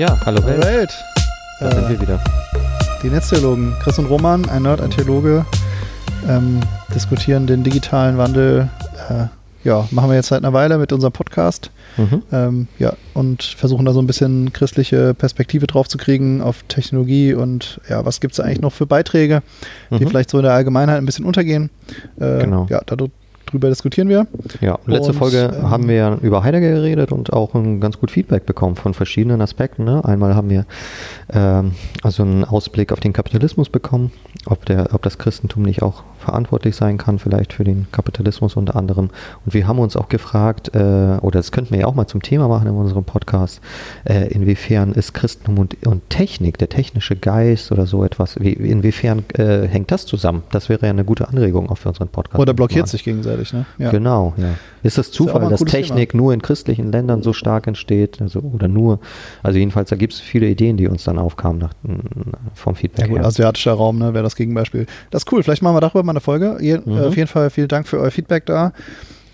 Ja, hallo Welt. Welt. Da Äh, sind wir wieder. Die Netztheologen, Chris und Roman, ein Nerd, ein Theologe, ähm, diskutieren den digitalen Wandel. Äh, ja, machen wir jetzt seit einer Weile mit unserem Podcast. Mhm. Ähm, ja, und versuchen da so ein bisschen christliche Perspektive drauf zu kriegen auf Technologie und ja, was gibt es eigentlich noch für Beiträge, die Mhm. vielleicht so in der Allgemeinheit ein bisschen untergehen. Äh, Genau. Ja, darüber diskutieren wir. Ja, letzte Und, Folge ähm, haben wir über Heidegger geredet und auch ein ganz gut Feedback bekommen von verschiedenen Aspekten. Ne? Einmal haben wir ähm, also einen Ausblick auf den Kapitalismus bekommen, ob, der, ob das Christentum nicht auch verantwortlich sein kann, vielleicht für den Kapitalismus unter anderem. Und wir haben uns auch gefragt, äh, oder das könnten wir ja auch mal zum Thema machen in unserem Podcast, äh, inwiefern ist Christentum und, und Technik, der technische Geist oder so etwas, wie, inwiefern äh, hängt das zusammen? Das wäre ja eine gute Anregung auch für unseren Podcast. Oder blockiert sich gegenseitig, ne? Ja. Genau, ja. Ist ja mal Zufall, ein dass Technik nur in christlichen Ländern so stark entsteht? Also, oder nur, also jedenfalls, da gibt es viele Ideen, die uns dann aufkamen nach, vom Ja Feedback gut, her. asiatischer Raum, ne, wäre das Gegenbeispiel. Das ist cool, vielleicht machen wir darüber mal eine Folge. Ihr, Mhm. äh, auf jeden Fall vielen Dank für euer Feedback da.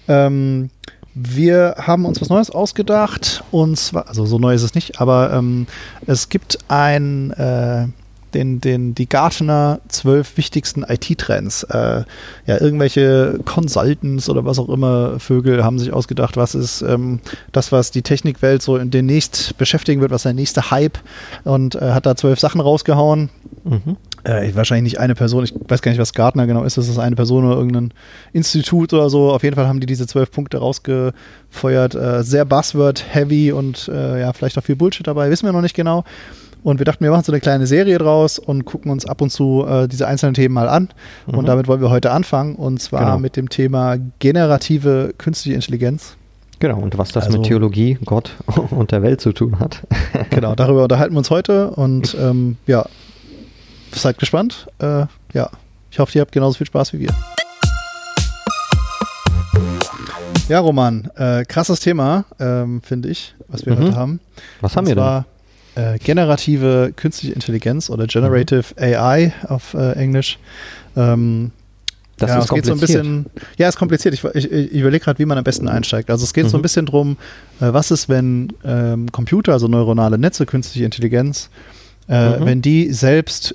Ähm, wir haben uns was Neues ausgedacht und zwar, also so neu ist es nicht, aber ähm, es gibt ein, äh, den, den, die Gartner zwölf wichtigsten IT-Trends. Äh, ja, irgendwelche Consultants oder was auch immer Vögel haben sich ausgedacht, was ist ähm, das, was die Technikwelt so in demnächst beschäftigen wird, was der nächste Hype und äh, hat da zwölf Sachen rausgehauen Mhm. Äh, wahrscheinlich nicht eine Person, ich weiß gar nicht, was Gartner genau ist, ist das eine Person oder irgendein Institut oder so. Auf jeden Fall haben die diese zwölf Punkte rausgefeuert. Äh, sehr Buzzword-heavy und äh, ja, vielleicht auch viel Bullshit dabei, wissen wir noch nicht genau. Und wir dachten, wir machen so eine kleine Serie draus und gucken uns ab und zu äh, diese einzelnen Themen mal an. Und Mhm. damit wollen wir heute anfangen und zwar Genau. mit dem Thema generative künstliche Intelligenz. Genau, und was das Also- mit Theologie, Gott und der Welt zu tun hat. Genau, darüber unterhalten wir uns heute und ähm, ja, seid gespannt. Äh, ja, ich hoffe, ihr habt genauso viel Spaß wie wir. Ja, Roman, äh, krasses Thema, ähm, finde ich, was wir Mhm. heute haben. Was haben wir denn? zwar, Äh, generative künstliche Intelligenz oder Generative Mhm. AI auf äh, Englisch. Ähm, Das ja, ist es geht so ein kompliziert. bisschen, ja, ist kompliziert. Ich, ich, ich überlege gerade, wie man am besten einsteigt. Also es geht so ein Mhm. bisschen drum, äh, was ist, wenn ähm, Computer, also neuronale Netze, künstliche Intelligenz, äh, Mhm. wenn die selbst,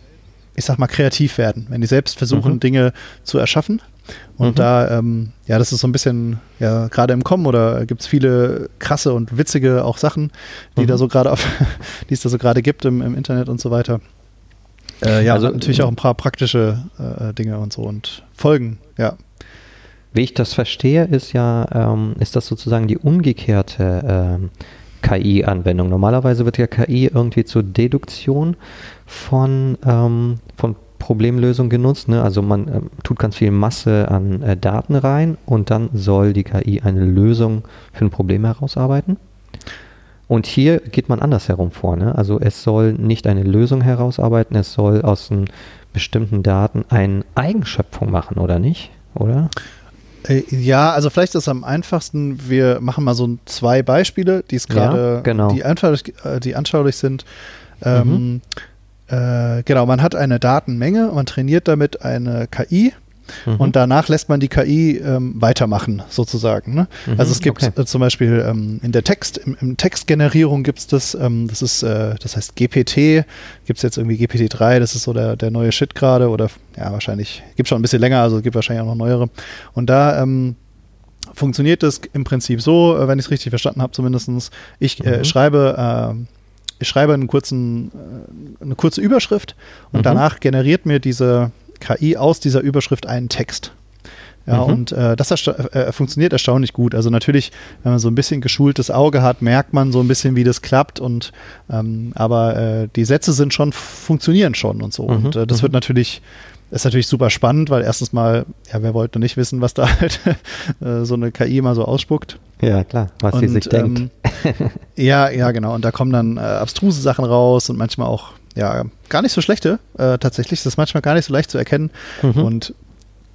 ich sag mal, kreativ werden, wenn die selbst versuchen, Mhm. Dinge zu erschaffen. Und Mhm. da, ähm, ja, das ist so ein bisschen, ja, gerade im Kommen oder gibt es viele krasse und witzige auch Sachen, die Mhm. da so gerade auf, die es da so gerade gibt im, im Internet und so weiter. Äh, ja, Also, also natürlich auch ein paar praktische äh, Dinge und so und Folgen, ja. Wie ich das verstehe, ist ja, ähm, ist das sozusagen die umgekehrte ähm, KI-Anwendung. Normalerweise wird ja KI irgendwie zur Deduktion von, ähm, von Problemlösung genutzt. Ne? Also man ähm, tut ganz viel Masse an äh, Daten rein und dann soll die KI eine Lösung für ein Problem herausarbeiten. Und hier geht man andersherum vor. Ne? Also es soll nicht eine Lösung herausarbeiten, es soll aus den bestimmten Daten eine Eigenschöpfung machen, oder nicht? Oder? Äh, Ja, also vielleicht ist es am einfachsten, wir machen mal so zwei Beispiele, die es Ja, gerade, genau. die, anschaulich, äh, die anschaulich sind. Ähm, äh, genau, man hat eine Datenmenge, man trainiert damit eine KI Mhm. und danach lässt man die KI ähm, weitermachen, sozusagen. Ne? Mhm, Also es gibt okay. äh, zum Beispiel ähm, in der Text, im, im Textgenerierung gibt es das, ähm, das ist, äh, das heißt GPT, gibt es jetzt irgendwie GPT-3, das ist so der, der neue Shit gerade oder ja, wahrscheinlich, gibt schon ein bisschen länger, also gibt wahrscheinlich auch noch neuere. Und da ähm, funktioniert das im Prinzip so, äh, wenn ich es richtig verstanden habe, zumindestens. Ich äh, Mhm. schreibe, äh, ich schreibe einen kurzen, äh, eine kurze Überschrift und Mhm. danach generiert mir diese KI aus dieser Überschrift einen Text. Ja, Mhm. und äh, das ersta äh, funktioniert erstaunlich gut. Also natürlich, wenn man so ein bisschen geschultes Auge hat, merkt man so ein bisschen, wie das klappt. Und ähm, aber äh, die Sätze sind schon, funktionieren schon und so. Mhm, Und äh, das mhm. wird natürlich, ist natürlich super spannend, weil erstens mal, ja, wer wollte nicht wissen, was da halt äh, so eine KI mal so ausspuckt. Ja, klar, was sie Und, sich denkt. ähm, ja, ja, genau. Und da kommen dann äh, abstruse Sachen raus und manchmal auch, ja, gar nicht so schlechte. Äh, tatsächlich ist das manchmal gar nicht so leicht zu erkennen. Mhm. Und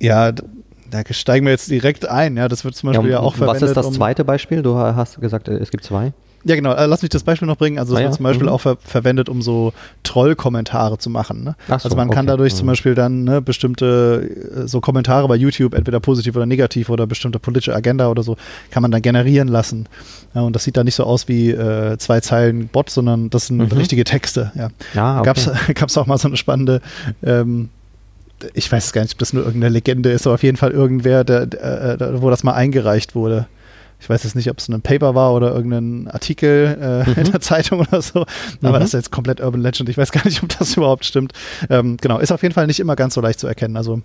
ja, da steigen wir jetzt direkt ein. Ja, das wird zum Ja, Beispiel ja, und auch verwendet. was ist das um- zweite Beispiel? Du hast gesagt, äh, es gibt zwei. Ja, genau. Äh, lass mich das Beispiel noch bringen. Also, es Ah, wird ja. zum Beispiel Mhm. auch ver verwendet, um so Troll-Kommentare zu machen. Ne? Ach so, also, man kann okay. dadurch zum Mhm. Beispiel dann ne, bestimmte äh, so Kommentare bei YouTube, entweder positiv oder negativ oder bestimmte politische Agenda oder so, kann man dann generieren lassen. Ja, und das sieht dann nicht so aus wie äh, zwei Zeilen Bot, sondern das sind Mhm. richtige Texte. Ja. Ah, okay. Gab's, gab's auch mal so eine spannende, ähm, ich weiß gar nicht, ob das nur irgendeine Legende ist, aber auf jeden Fall irgendwer, der, der, äh, wo das mal eingereicht wurde. Ich weiß jetzt nicht, ob es ein Paper war oder irgendein Artikel äh, in der Zeitung oder so, aber Mhm. das ist jetzt komplett Urban Legend. Ich weiß gar nicht, ob das überhaupt stimmt. Ähm, genau, ist auf jeden Fall nicht immer ganz so leicht zu erkennen. Also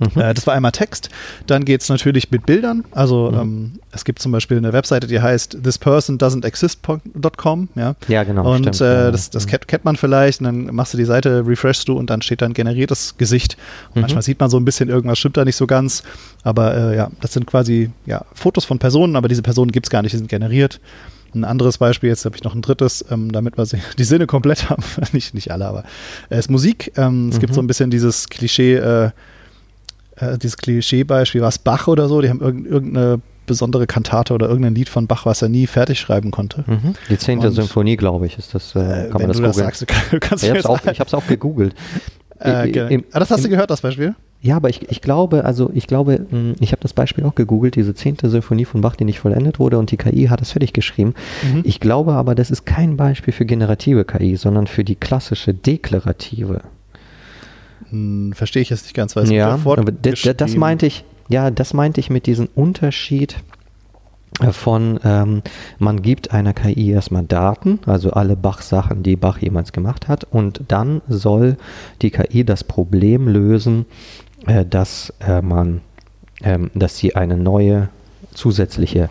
Mhm. äh, das war einmal Text. Dann geht es natürlich mit Bildern. Also Mhm. ähm, es gibt zum Beispiel eine Webseite, die heißt thispersondoesn'texist.com. Ja. Ja, genau. Und stimmt, äh, das, das ja. kennt, kennt man vielleicht und dann machst du die Seite, refreshst du und dann steht dann generiertes Gesicht. Und Mhm. manchmal sieht man so ein bisschen, irgendwas stimmt da nicht so ganz. Aber äh, ja, das sind quasi ja, Fotos von Personen, aber diese Personen gibt es gar nicht, die sind generiert. Ein anderes Beispiel, jetzt habe ich noch ein drittes, ähm, damit wir die Sinne komplett haben. nicht, nicht alle, aber äh, ist Musik. Ähm, es gibt Mhm. so ein bisschen dieses Klischee, äh, äh, dieses Klischeebeispiel, was Bach oder so, die haben irgend, irgendeine besondere Kantate oder irgendein Lied von Bach, was er nie fertig schreiben konnte. Mhm. Die zehnte Und- Symphonie, glaube ich, ist das. Äh, Äh, kann wenn man das du das sagst, du kann- du kannst ich mir habe es auch, ich auch gegoogelt. Äh, im- ah, das hast du im- gehört, das Beispiel? Ja, aber ich, ich glaube, also ich glaube, mh, ich habe das Beispiel auch gegoogelt, diese zehnte Symphonie von Bach, die nicht vollendet wurde und die KI hat es fertig geschrieben. Mhm. Ich glaube aber, das ist kein Beispiel für generative KI, sondern für die klassische deklarative. Hm, Verstehe ich jetzt nicht ganz, weil es ja, aber das, meinte ich, ja, das meinte ich mit diesem Unterschied äh, von, ähm, man gibt einer KI erstmal Daten, also alle Bach-Sachen, die Bach jemals gemacht hat, und dann soll die KI das Problem lösen, äh, dass äh, man, ähm, dass sie eine neue zusätzliche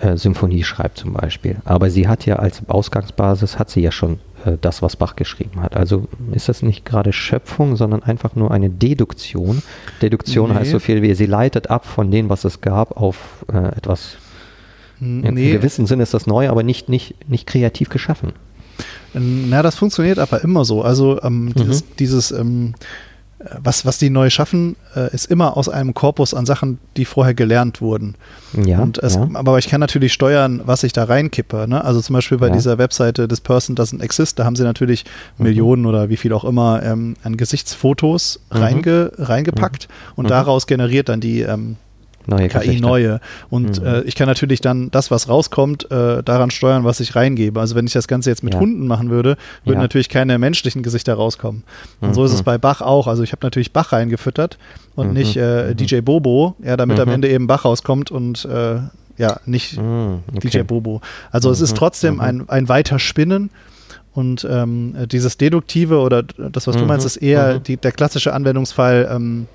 äh, Symphonie schreibt zum Beispiel. Aber sie hat ja als Ausgangsbasis, hat sie ja schon äh, das, was Bach geschrieben hat. Also ist das nicht gerade Schöpfung, sondern einfach nur eine Deduktion. Deduktion Nee. heißt so viel wie, sie leitet ab von dem, was es gab, auf äh, etwas. In, Nee, Im gewissen Sinne ist das neu, aber nicht, nicht, nicht kreativ geschaffen. na, das funktioniert aber immer so. Also ähm, dieses, Mhm. dieses ähm, äh, was, was die neu schaffen, äh, ist immer aus einem Korpus an Sachen, die vorher gelernt wurden. Ja, es, ja. Aber ich kann natürlich steuern, was ich da reinkippe. Ne? Also zum Beispiel bei Ja. dieser Webseite des Person Doesn't Exist, da haben sie natürlich Mhm. Millionen oder wie viel auch immer ähm, an Gesichtsfotos Mhm. reinge, reingepackt und Mhm. daraus generiert dann die ähm, neue KI Gesichter. neue. Und Mhm. äh, ich kann natürlich dann das, was rauskommt, äh, daran steuern, was ich reingebe. Also wenn ich das Ganze jetzt mit Ja. Hunden machen würde, würden Ja. natürlich keine menschlichen Gesichter rauskommen. Und so ist es Mhm. bei Bach auch. Also ich habe natürlich Bach reingefüttert und Mhm. nicht äh, Mhm. DJ Bobo, ja, damit am Mhm. Ende eben Bach rauskommt und äh, ja, nicht Mhm, okay. DJ Bobo. Also es ist Mhm. trotzdem Mhm. ein, ein weiter Spinnen. Und ähm, dieses Deduktive oder das, was du Mhm. meinst, ist eher Mhm. die, der klassische Anwendungsfall ähm,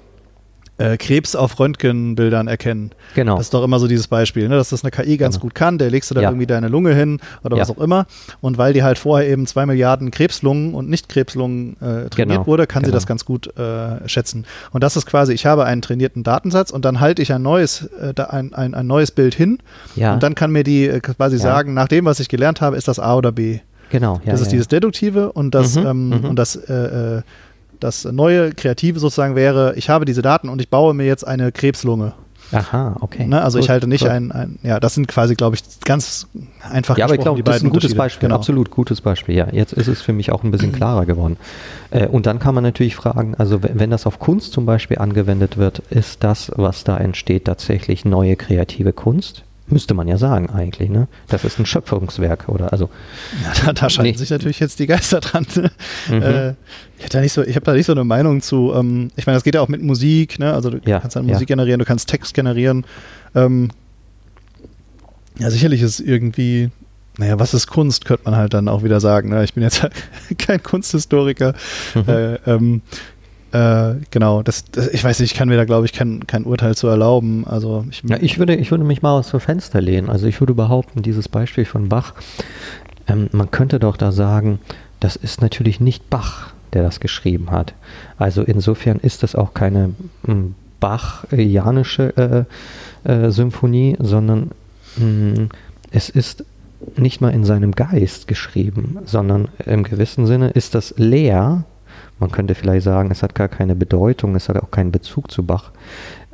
äh, Krebs auf Röntgenbildern erkennen. Genau. Das ist doch immer so dieses Beispiel, ne? dass das eine KI ganz Genau. gut kann. Der legst du da Ja. irgendwie deine Lunge hin oder Ja. was auch immer. Und weil die halt vorher eben zwei Milliarden Krebslungen und Nicht-Krebslungen äh, trainiert Genau. wurde, kann sie Genau. das ganz gut äh, schätzen. Und das ist quasi, ich habe einen trainierten Datensatz und dann halte ich ein neues, äh, ein, ein, ein neues Bild hin ja, und dann kann mir die äh, quasi sagen, nach dem, was ich gelernt habe, ist das A oder B. genau. Ja, das ist dieses Deduktive und das, Mhm, ähm, mhm. und das, äh, das neue Kreative sozusagen wäre, ich habe diese Daten und ich baue mir jetzt eine Krebslunge. Aha, okay. Ne? Also ich Gut, halte nicht gut. ein, ein, ja, das sind quasi, glaube ich, ganz einfach Ja, aber ich glaube, das ist ein gutes. Beispiel, Genau. absolut gutes Beispiel. Ja, jetzt ist es für mich auch ein bisschen klarer geworden. Äh, und dann kann man natürlich fragen, also wenn das auf Kunst zum Beispiel angewendet wird, ist das, was da entsteht, tatsächlich neue kreative Kunst? Müsste man ja sagen eigentlich, ne? Das ist ein Schöpfungswerk oder also. Ja, da, da scheiden Nee. sich natürlich jetzt die Geister dran. ne? Mhm. Äh, ich habe da, nicht so, ich hab da nicht so eine Meinung zu. Ähm, ich meine, das geht ja auch mit Musik. Ne? Also du Ja, kannst dann ja. Musik generieren, du kannst Text generieren. Ähm, ja, sicherlich ist irgendwie, naja, was ist Kunst, könnte man halt dann auch wieder sagen. Ne? Ich bin jetzt kein Kunsthistoriker. Mhm. Äh, ähm, äh, genau, das, das, ich weiß nicht, ich kann mir da, glaube ich, kein, kein Urteil zu erlauben. Also ich, Ja, ich würde, ich würde mich mal aus dem Fenster lehnen. Also ich würde behaupten, dieses Beispiel von Bach, ähm, man könnte doch da sagen, das ist natürlich nicht Bach, der das geschrieben hat. Also insofern ist das auch keine mm, Bach-janische äh, äh, Symphonie, sondern mm, es ist nicht mal in seinem Geist geschrieben, sondern im gewissen Sinne ist das leer. Man könnte vielleicht sagen, es hat gar keine Bedeutung, es hat auch keinen Bezug zu Bach,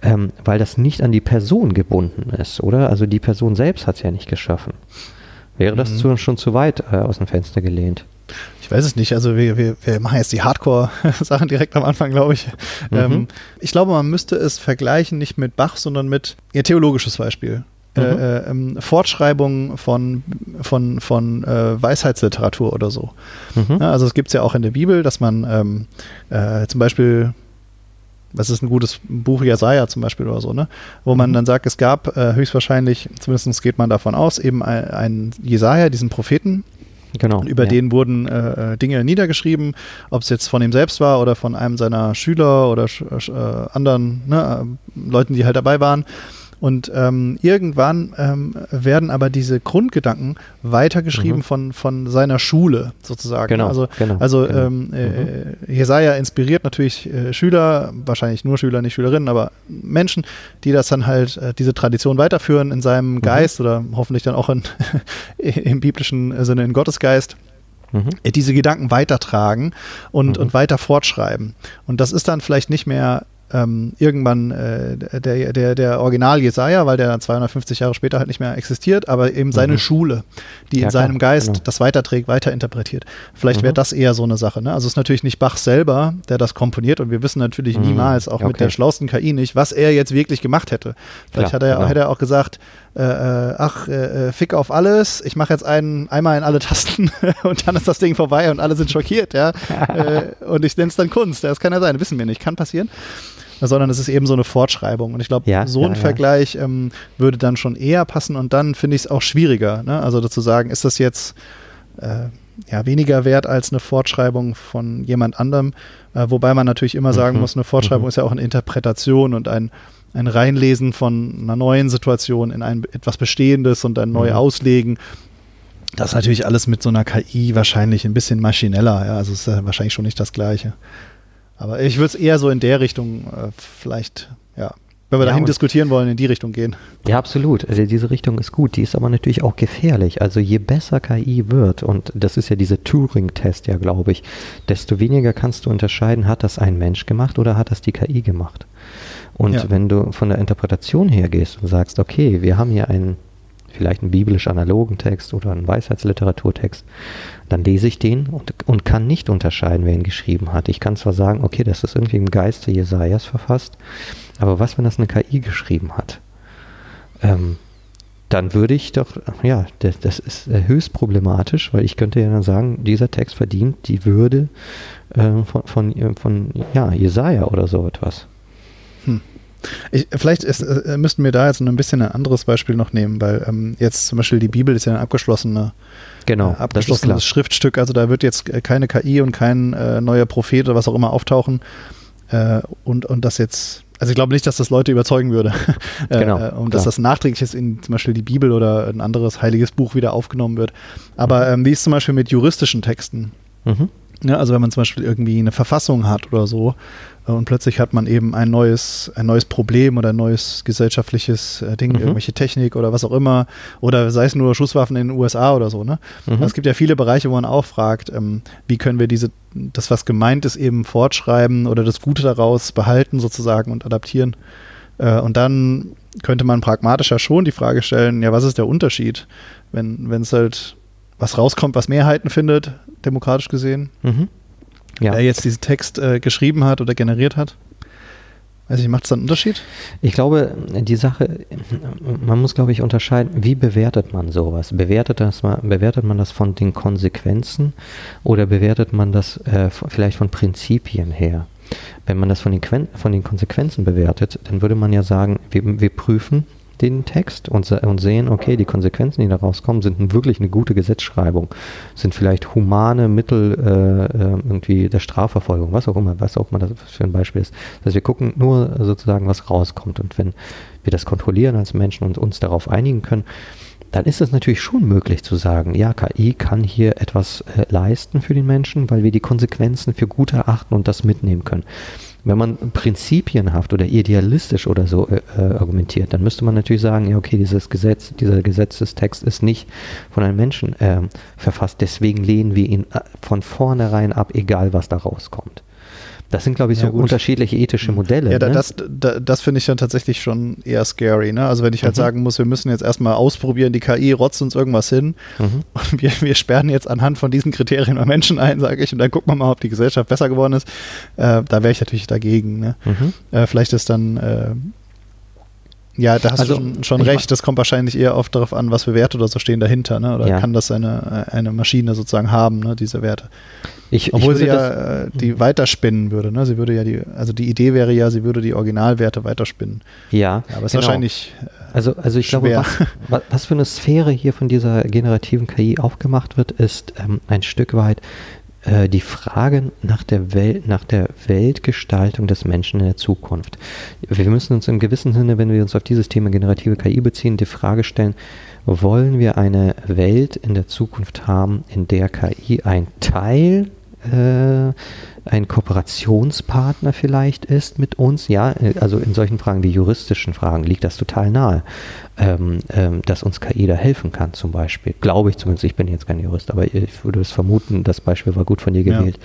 ähm, weil das nicht an die Person gebunden ist, oder? Also die Person selbst hat es ja nicht geschaffen. Wäre das Mhm. zu, schon zu weit äh, aus dem Fenster gelehnt? Ich weiß es nicht. Also wir, wir, wir machen jetzt die Hardcore-Sachen direkt am Anfang, glaube ich. Mhm. Ähm, ich glaube, man müsste es vergleichen nicht mit Bach, sondern mit ihr theologisches Beispiel. Mhm. Äh, äh, ähm, Fortschreibung von, von, von äh, Weisheitsliteratur oder so. Mhm. Ja, also es gibt es ja auch in der Bibel, dass man ähm, äh, zum Beispiel, was ist ein gutes Buch, Jesaja zum Beispiel oder so, ne? wo man Mhm. dann sagt, es gab äh, höchstwahrscheinlich, zumindest geht man davon aus, eben ein, einen Jesaja, diesen Propheten, Genau. und über ja. den wurden äh, äh, Dinge niedergeschrieben, ob es jetzt von ihm selbst war oder von einem seiner Schüler oder sch- äh, anderen ne, äh, Leuten, die halt dabei waren. Und ähm, irgendwann ähm, werden aber diese Grundgedanken weitergeschrieben Mhm. von, von seiner Schule sozusagen. Genau, Also, genau, also genau. ähm, äh, Jesaja inspiriert natürlich äh, Schüler, wahrscheinlich nur Schüler, nicht Schülerinnen, aber Menschen, die das dann halt, äh, diese Tradition weiterführen in seinem Mhm. Geist oder hoffentlich dann auch in, im biblischen Sinne in Gottes Geist Mhm. äh, diese Gedanken weitertragen und, Mhm. und weiter fortschreiben. Und das ist dann vielleicht nicht mehr ähm, irgendwann äh, der, der, der Original Jesaja, weil der dann 250 Jahre später halt nicht mehr existiert, aber eben seine Mhm. Schule, die Ja, in seinem klar, Geist genau. das weiterträgt, weiterinterpretiert. Vielleicht wäre Mhm. das eher so eine Sache. Ne? Also es ist natürlich nicht Bach selber, der das komponiert und wir wissen natürlich Mhm. niemals, auch mit Okay. der schlausten KI nicht, was er jetzt wirklich gemacht hätte. Vielleicht Klar, hat er, genau. hätte er auch gesagt, äh, äh, ach, äh, äh, fick auf alles, ich mache jetzt einen, einmal in alle Tasten und dann ist das Ding vorbei und alle sind schockiert, ja. äh, und ich nenne es dann Kunst, das kann ja sein, wissen wir nicht, kann passieren. Sondern es ist eben so eine Fortschreibung. Und ich glaube, Ja, so ein ja. Vergleich ähm, würde dann schon eher passen und dann finde ich es auch schwieriger. Ne? Also dazu sagen, ist das jetzt äh, ja, weniger wert als eine Fortschreibung von jemand anderem. Äh, wobei man natürlich immer sagen Mhm. muss, eine Fortschreibung Mhm. ist ja auch eine Interpretation und ein, ein Reinlesen von einer neuen Situation in ein etwas Bestehendes und ein neu Mhm. auslegen. Das ist natürlich alles mit so einer KI wahrscheinlich ein bisschen maschineller. Ja? Also es ist ja wahrscheinlich schon nicht das Gleiche. Aber ich würde es eher so in der Richtung äh, vielleicht, ja, wenn wir Ja, dahin diskutieren wollen, in die Richtung gehen. Ja, absolut. Also diese Richtung ist gut. Die ist aber natürlich auch gefährlich. Also je besser KI wird, und das ist ja dieser Turing-Test ja, glaube ich, desto weniger kannst du unterscheiden, hat das ein Mensch gemacht oder hat das die KI gemacht. Und Ja. wenn du von der Interpretation her gehst und sagst, okay, wir haben hier einen vielleicht einen biblisch-analogen Text oder einen Weisheitsliteraturtext, dann lese ich den und, und kann nicht unterscheiden, wer ihn geschrieben hat. Ich kann zwar sagen, okay, das ist irgendwie im Geiste Jesajas verfasst, aber was, wenn das eine KI geschrieben hat? Ähm, dann würde ich doch, ja, das, das ist äh, höchst problematisch, weil ich könnte ja dann sagen, dieser Text verdient die Würde äh, von, von, von, ja, Jesaja oder so etwas. Ich, vielleicht ist, äh, müssten wir da jetzt ein bisschen ein anderes Beispiel noch nehmen, weil ähm, jetzt zum Beispiel die Bibel ist ja ein abgeschlossene, Genau, äh, abgeschlossenes Schriftstück, also da wird jetzt keine KI und kein äh, neuer Prophet oder was auch immer auftauchen äh, und, und das jetzt, also ich glaube nicht, dass das Leute überzeugen würde, äh, Genau, äh, und dass klar. das nachträglich jetzt in zum Beispiel die Bibel oder ein anderes heiliges Buch wieder aufgenommen wird. Aber ähm, wie ist zum Beispiel mit juristischen Texten? Mhm. Ja, also wenn man zum Beispiel irgendwie eine Verfassung hat oder so äh, und plötzlich hat man eben ein neues, ein neues Problem oder ein neues gesellschaftliches äh, Ding, Mhm. irgendwelche Technik oder was auch immer, oder sei es nur Schusswaffen in den USA oder so, ne? Mhm. Also es gibt ja viele Bereiche, wo man auch fragt, ähm, wie können wir diese, das, was gemeint ist, eben fortschreiben oder das Gute daraus behalten sozusagen und adaptieren. Äh, und dann könnte man pragmatischer schon die Frage stellen, ja, was ist der Unterschied, wenn wenn es halt was rauskommt, was Mehrheiten findet, demokratisch gesehen, Mhm. Ja. wer jetzt diesen Text äh, geschrieben hat oder generiert hat? Weiß ich, macht es da einen Unterschied? Ich glaube, die Sache, man muss, glaube ich, unterscheiden, wie bewertet man sowas? Bewertet, das mal, bewertet man das von den Konsequenzen oder bewertet man das äh, vielleicht von Prinzipien her? Wenn man das von den, von den Konsequenzen bewertet, dann würde man ja sagen, wir, wir prüfen den Text und, und sehen, okay, die Konsequenzen, die da rauskommen, sind wirklich eine gute Gesetzschreibung, sind vielleicht humane Mittel äh, äh, irgendwie der Strafverfolgung, was auch immer, was auch immer das für ein Beispiel ist. Das heißt, wir gucken nur sozusagen, was rauskommt und wenn wir das kontrollieren als Menschen und uns darauf einigen können, dann ist es natürlich schon möglich zu sagen, ja, KI kann hier etwas äh, leisten für den Menschen, weil wir die Konsequenzen für gut erachten und das mitnehmen können. Wenn man prinzipienhaft oder idealistisch oder so äh, äh, argumentiert, dann müsste man natürlich sagen, ja, okay, dieses Gesetz, dieser Gesetzestext ist nicht von einem Menschen ähm, verfasst, deswegen lehnen wir ihn äh, von vornherein ab, egal was da rauskommt. Das sind, glaube ich, so Ja, unterschiedliche ethische Modelle. Ja, da, ne? das, da, das finde ich dann tatsächlich schon eher scary. Ne? Also wenn ich halt Mhm. sagen muss, wir müssen jetzt erstmal ausprobieren, die KI rotzt uns irgendwas hin mhm. und wir, wir sperren jetzt anhand von diesen Kriterien mal Menschen ein, sage ich, und dann gucken wir mal, ob die Gesellschaft besser geworden ist. Äh, da wäre ich natürlich dagegen. Ne? Mhm. Äh, vielleicht ist dann, äh, ja, da hast Also, du schon, recht, das kommt wahrscheinlich eher oft darauf an, was für Werte oder so stehen dahinter. Ne? Oder Ja. kann das eine, eine Maschine sozusagen haben, ne? diese Werte. Ich, Obwohl ich sie ja das, äh, die weiterspinnen würde. Ne? Sie würde ja die, also die Idee wäre ja, sie würde die Originalwerte weiterspinnen. ja, Ja, aber es ist genau. wahrscheinlich Also, also ich glaube, schwer. was, wa- was für eine Sphäre hier von dieser generativen KI aufgemacht wird, ist ähm, ein Stück weit äh, die Frage nach der Welt, nach der Weltgestaltung des Menschen in der Zukunft. Wir müssen uns im gewissen Sinne, wenn wir uns auf dieses Thema generative KI beziehen, die Frage stellen, wollen wir eine Welt in der Zukunft haben, in der KI ein Teil äh, ein Kooperationspartner vielleicht ist mit uns, ja, äh, also in solchen Fragen wie juristischen Fragen liegt das total nahe, ähm, ähm, dass uns KI da helfen kann zum Beispiel. Glaube ich zumindest, ich bin jetzt kein Jurist, aber ich würde es vermuten, das Beispiel war gut von dir Ja. gewählt.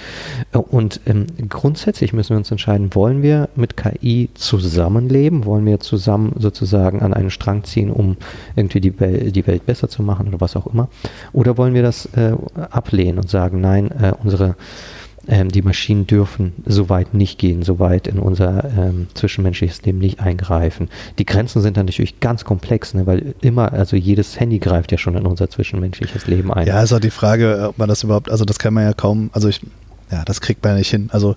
Äh, Und ähm, grundsätzlich müssen wir uns entscheiden, wollen wir mit KI zusammenleben, wollen wir zusammen sozusagen an einen Strang ziehen, um irgendwie die, die Welt besser zu machen oder was auch immer, oder wollen wir das äh, ablehnen und sagen, nein, äh, unsere ähm, die Maschinen dürfen so weit nicht gehen, so weit in unser ähm, zwischenmenschliches Leben nicht eingreifen. Die Grenzen sind dann natürlich ganz komplex, ne, weil immer, also jedes Handy greift ja schon in unser zwischenmenschliches Leben ein. Ja, ist auch die Frage, ob man das überhaupt, also das kann man ja kaum, also ich, ja, das kriegt man ja nicht hin. Also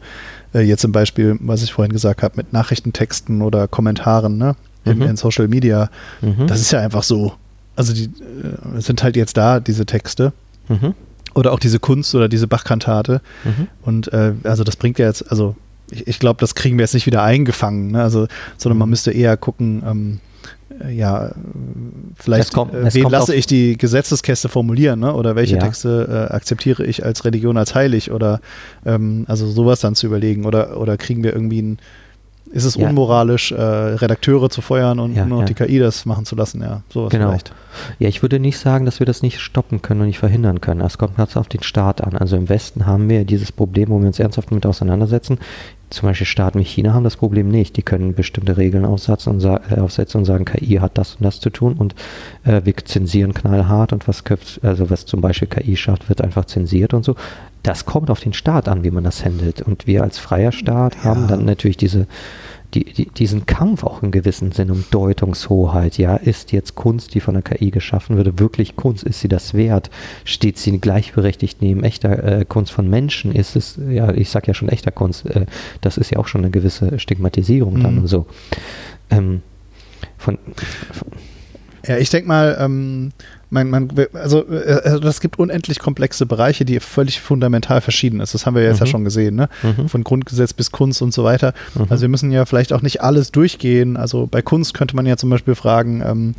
äh, jetzt zum Beispiel, was ich vorhin gesagt habe, mit Nachrichtentexten oder Kommentaren, ne, in, Mhm. in Social Media, Mhm. das ist ja einfach so. Also die äh, sind halt jetzt da, diese Texte. mhm. Oder auch diese Kunst oder diese Bachkantate. Mhm. Und äh, also das bringt ja jetzt, also ich, ich glaube, das kriegen wir jetzt nicht wieder eingefangen, ne? Also, sondern man Mhm. müsste eher gucken, ähm, äh, ja, vielleicht, kommt- äh, wen lasse ich die Gesetzeskäste formulieren, ne? Oder welche Ja. Texte äh, akzeptiere ich als Religion als heilig oder ähm, also sowas dann zu überlegen oder oder kriegen wir irgendwie ein ist es Ja. unmoralisch, äh, Redakteure zu feuern und Ja, nur ja. die KI das machen zu lassen, ja, sowas Genau. vielleicht. Ja, ich würde nicht sagen, dass wir das nicht stoppen können und nicht verhindern können. Es kommt ganz auf den Staat an. Also im Westen haben wir dieses Problem, wo wir uns ernsthaft damit auseinandersetzen. Zum Beispiel Staaten wie China haben das Problem nicht. Die können bestimmte Regeln aufsetzen und, äh, aufsetzen und sagen, KI hat das und das zu tun und äh, wir zensieren knallhart und was, also was zum Beispiel KI schafft, wird einfach zensiert und so. Das kommt auf den Staat an, wie man das handelt. Und wir als freier Staat haben Ja. dann natürlich diese die, die, diesen Kampf auch in gewissem Sinn um Deutungshoheit. Ja, ist jetzt Kunst, die von der KI geschaffen wurde, wirklich Kunst? Ist sie das wert? Steht sie gleichberechtigt neben echter äh, Kunst von Menschen? Ist es, ja, ich sag ja schon echter Kunst, äh, das ist ja auch schon eine gewisse Stigmatisierung dann Mhm. und so. Ähm, von, von, Ja, ich denke mal, ähm, man, man, also äh, also das gibt unendlich komplexe Bereiche, die völlig fundamental verschieden ist. Das haben wir jetzt ja Mhm. schon gesehen, ne? Mhm. Von Grundgesetz bis Kunst und so weiter. Mhm. Also wir müssen ja vielleicht auch nicht alles durchgehen. Also bei Kunst könnte man ja zum Beispiel fragen, ähm,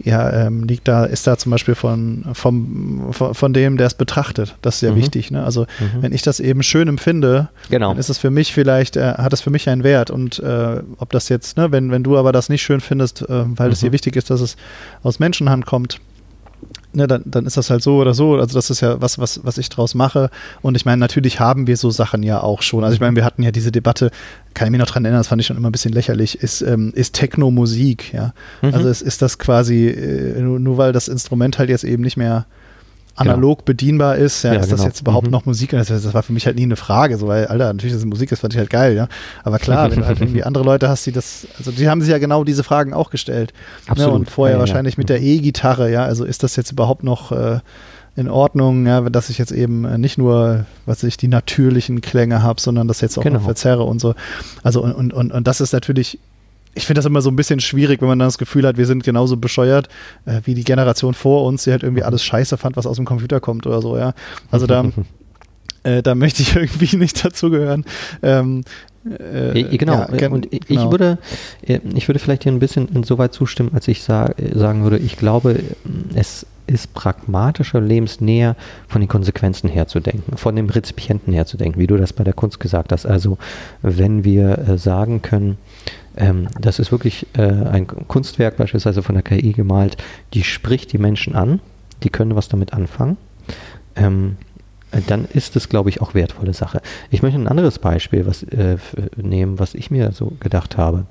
ja, ähm, liegt da, ist da zum Beispiel von, vom, von, von dem, der es betrachtet. Das ist ja Mhm. wichtig. Ne? Also Mhm. wenn ich das eben schön empfinde, Genau. dann ist es für mich vielleicht, äh, hat es für mich einen Wert. Und äh, ob das jetzt, ne, wenn, wenn du aber das nicht schön findest, äh, weil es Mhm. dir wichtig ist, dass es aus Menschenhand kommt, ne, dann, dann ist das halt so oder so. Also das ist ja was, was, was ich draus mache. Und ich meine, natürlich haben wir so Sachen ja auch schon. Also ich meine, wir hatten ja diese Debatte, kann ich mich noch dran erinnern, das fand ich schon immer ein bisschen lächerlich, ist, ähm, ist Techno Musik, ja. Mhm. Also es ist das quasi, äh, nur, nur weil das Instrument halt jetzt eben nicht mehr analog bedienbar ist, ja, Ja, ist das genau. jetzt überhaupt Mhm. noch Musik? Das, das war für mich halt nie eine Frage, so, weil, Alter, natürlich ist Musik, das fand ich halt geil, ja. Aber klar, wenn du halt irgendwie andere Leute hast, die das, also die haben sich ja genau diese Fragen auch gestellt. Absolut. Ne, und vorher Ja, ja, ja. wahrscheinlich mit der E-Gitarre, ja, also ist das jetzt überhaupt noch äh, in Ordnung, ja, dass ich jetzt eben äh, nicht nur, was ich, die natürlichen Klänge habe, sondern das jetzt auch Genau. noch verzerre und so. Also und, und, und, und das ist natürlich, ich finde das immer so ein bisschen schwierig, wenn man dann das Gefühl hat, wir sind genauso bescheuert äh, wie die Generation vor uns, die halt irgendwie alles scheiße fand, was aus dem Computer kommt oder so, ja. Also da, äh, da möchte ich irgendwie nicht dazugehören. Ähm, äh, genau. ja, und ich genau. würde, äh, ich würde vielleicht hier ein bisschen insoweit zustimmen, als ich sa sagen würde, ich glaube, es ist pragmatischer, lebensnäher, von den Konsequenzen her zu denken, von dem Rezipienten her zu denken, wie du das bei der Kunst gesagt hast. Also wenn wir äh, sagen können, ähm, das ist wirklich äh, ein Kunstwerk beispielsweise von der KI gemalt, die spricht die Menschen an, die können was damit anfangen. Ähm, äh, dann ist es, glaube ich, auch wertvolle Sache. Ich möchte ein anderes Beispiel was, äh, nehmen, was ich mir so gedacht habe.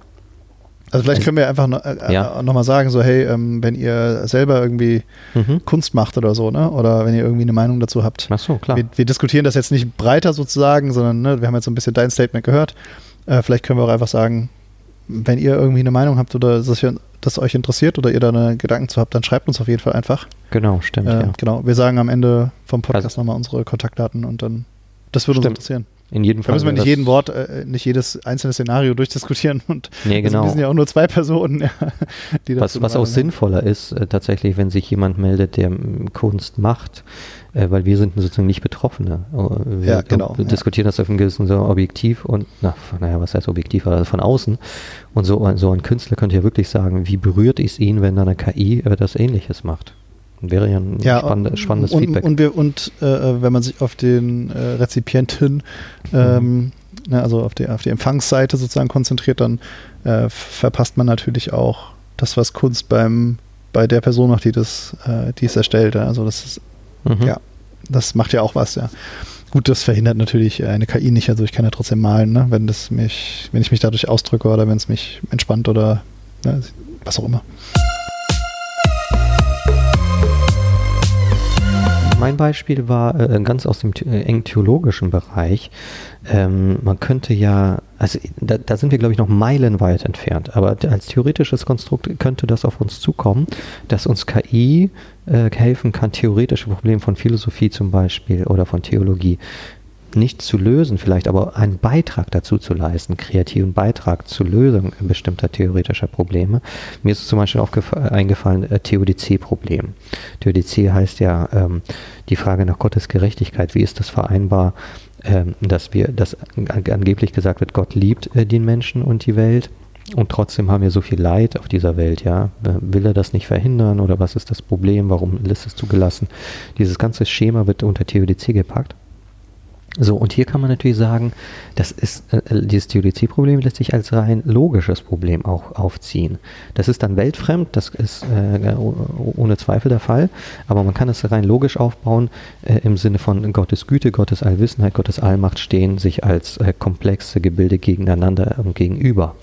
Also vielleicht können wir einfach noch, äh, ja. noch mal sagen, so hey, ähm, wenn ihr selber irgendwie mhm. Kunst macht oder so, ne? Oder wenn ihr irgendwie eine Meinung dazu habt. Ach so, klar. Wir, wir diskutieren das jetzt nicht breiter sozusagen, sondern ne, wir haben jetzt so ein bisschen dein Statement gehört. Äh, vielleicht können wir auch einfach sagen, wenn ihr irgendwie eine Meinung habt oder das, das euch interessiert oder ihr da eine Gedanken zu habt, dann schreibt uns auf jeden Fall einfach. Genau, stimmt. Äh, ja. Genau. Wir sagen am Ende vom Podcast also, nochmal unsere Kontaktdaten und dann das würde uns interessieren. In jedem Fall. Da müssen wir nicht jeden Wort, äh, nicht jedes einzelne Szenario durchdiskutieren. Und nee, genau. wir sind ja auch nur zwei Personen, ja, die das Was, was auch sinnvoller ist, äh, tatsächlich, wenn sich jemand meldet, der Kunst macht, äh, weil wir sind sozusagen nicht Betroffene. Äh, wir ja, genau, diskutieren ja. das auf einem gewissen so Objektiv und, na, naja, was heißt Objektiv, also von außen. Und so, so ein Künstler könnte ja wirklich sagen, wie berührt es ihn, wenn da eine KI das Ähnliches macht. Wäre ja ein ja, spannendes, spannendes und, Feedback. Und, wir, und äh, wenn man sich auf den äh, Rezipienten, ähm, mhm. ne, also auf die, auf die Empfangsseite sozusagen konzentriert, dann äh, verpasst man natürlich auch das, was Kunst beim, bei der Person macht, die das, äh, die es erstellt. Also das ist, mhm. ja, das macht ja auch was, ja. Gut, das verhindert natürlich eine KI nicht, also ich kann ja trotzdem malen, ne, wenn das mich, wenn ich mich dadurch ausdrücke oder wenn es mich entspannt oder ne, was auch immer. Mein Beispiel war äh, ganz aus dem äh, eng theologischen Bereich. Ähm, man könnte ja, also da, da sind wir, glaube ich, noch meilenweit entfernt, aber als theoretisches Konstrukt könnte das auf uns zukommen, dass uns KI äh, helfen kann, theoretische Probleme von Philosophie zum Beispiel oder von Theologie nicht zu lösen, vielleicht aber einen Beitrag dazu zu leisten, kreativen Beitrag zur Lösung bestimmter theoretischer Probleme. Mir ist zum Beispiel eingefallen, äh, Theodizee-Problem. Theodizee heißt ja ähm, die Frage nach Gottes Gerechtigkeit. Wie ist das vereinbar, ähm, dass wir, dass angeblich gesagt wird, Gott liebt äh, den Menschen und die Welt? Und trotzdem haben wir so viel Leid auf dieser Welt, ja. Will er das nicht verhindern oder was ist das Problem? Warum ist es zugelassen? Dieses ganze Schema wird unter Theodizee gepackt. So, und hier kann man natürlich sagen, das ist, äh, dieses Theodizee-Problem lässt sich als rein logisches Problem auch aufziehen. Das ist dann weltfremd, das ist äh, ohne Zweifel der Fall, aber man kann es rein logisch aufbauen äh, im Sinne von Gottes Güte, Gottes Allwissenheit, Gottes Allmacht stehen sich als äh, komplexe Gebilde gegeneinander und gegenüber.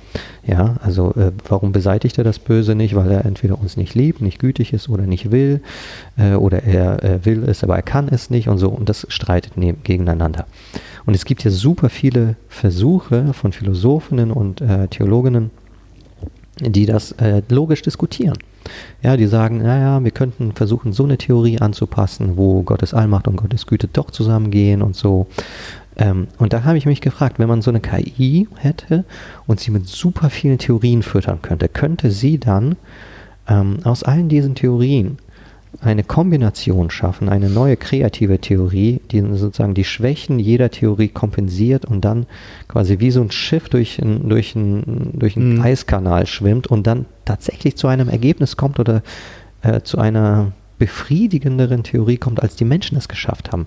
Ja, also äh, warum beseitigt er das Böse nicht? Weil er entweder uns nicht liebt, nicht gütig ist oder nicht will, äh, oder er äh, will es, aber er kann es nicht und so. Und das streitet neben, gegeneinander. Und es gibt ja super viele Versuche von Philosophinnen und äh, Theologinnen, die das äh, logisch diskutieren. Ja, die sagen, naja, wir könnten versuchen, so eine Theorie anzupassen, wo Gottes Allmacht und Gottes Güte doch zusammengehen und so. Ähm, und da habe ich mich gefragt, wenn man so eine KI hätte und sie mit super vielen Theorien füttern könnte, könnte sie dann ähm, aus allen diesen Theorien eine Kombination schaffen, eine neue kreative Theorie, die sozusagen die Schwächen jeder Theorie kompensiert und dann quasi wie so ein Schiff durch, ein, durch, ein, durch einen mhm. Eiskanal schwimmt und dann tatsächlich zu einem Ergebnis kommt oder äh, zu einer befriedigenderen Theorie kommt, als die Menschen es geschafft haben.